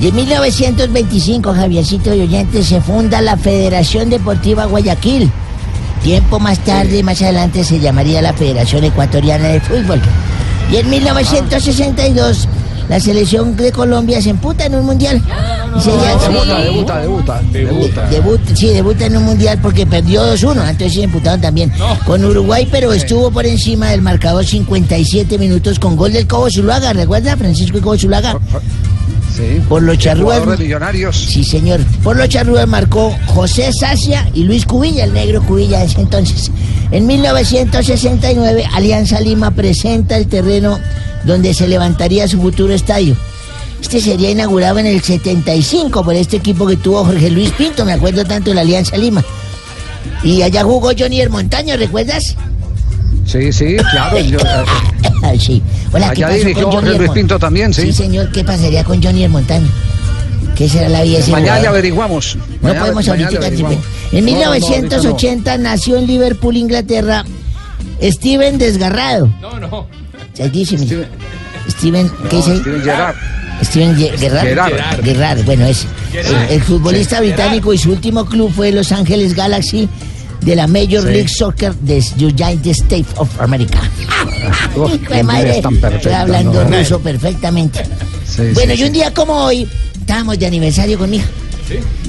De 1925, Javiercito y oyentes, se funda la Federación Deportiva Guayaquil. Tiempo más tarde, más adelante, se llamaría la Federación Ecuatoriana de Fútbol. Y en 1962, la selección de Colombia se emputa en un mundial. Y Debuta, debuta, debuta, debuta. Debuta, sí, debuta en un mundial porque perdió 2-1, entonces se emputaron también con Uruguay, pero estuvo por encima del marcador 57 minutos con gol del Cobo Zuluaga, ¿recuerda? Francisco Cobo Zuluaga. Sí. Por los charrúas. Millonarios. Sí, señor. Por los charrúas marcó José Sacia y Luis Cubilla, el negro Cubilla de ese entonces. En 1969, Alianza Lima presenta el terreno donde se levantaría su futuro estadio. Este sería inaugurado en el 75 por este equipo que tuvo Jorge Luis Pinto, me acuerdo tanto de la Alianza Lima. Y allá jugó Johnny Montaño, ¿recuerdas? Sí, sí, claro. yo, eh, sí. Hola, ¿qué Allá pasó dirigió con Jorge Luis Pinto también, sí. Sí, señor, ¿qué pasaría con Johnny Montaño? ¿Qué será la vida mañana le jugador? averiguamos. No Mañana- podemos mañana ahorita. averiguamos. En No, no, no, ahorita 1980 nació en Liverpool, Inglaterra, Steven Desgarrado. No, no. Santísimo. Steven, ¿qué dice? ahí? Steven Gerrard. Steven Ge- Gerrard. Gerrard. Gerrard, bueno. Gerrard. El, el futbolista Sí. británico y su último club fue Los Ángeles Galaxy de la Major Sí. League Soccer de United States of America. Uf, Hijo qué de madre, estoy perfecto, hablando ¿no? ruso perfectamente. Sí, bueno, sí, y un día como hoy, estábamos de aniversario con mi hija.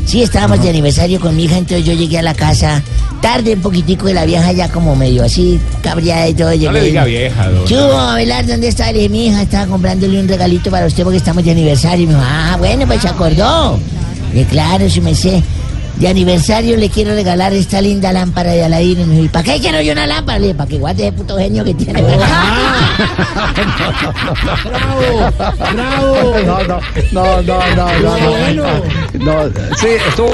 Sí, estábamos de aniversario con mi hija, entonces yo llegué a la casa tarde un poquitico de la vieja ya como medio así, cabreada y todo. No llegué le diga vieja, don. ¿Qué hubo, Abelardo? ¿Dónde está? Le dije, mi hija estaba comprándole un regalito para usted porque estamos de aniversario. Y me dijo, ah, bueno, pues se acordó. Y claro, si me sé. De aniversario le quiero regalar esta linda lámpara de Aladino. Y me dijo, ¿y para qué quiero yo una lámpara? Le dije, para que guarde ese puto genio que tiene. bravo. No, no, no, no, no, no, no. No, sí, estuvo.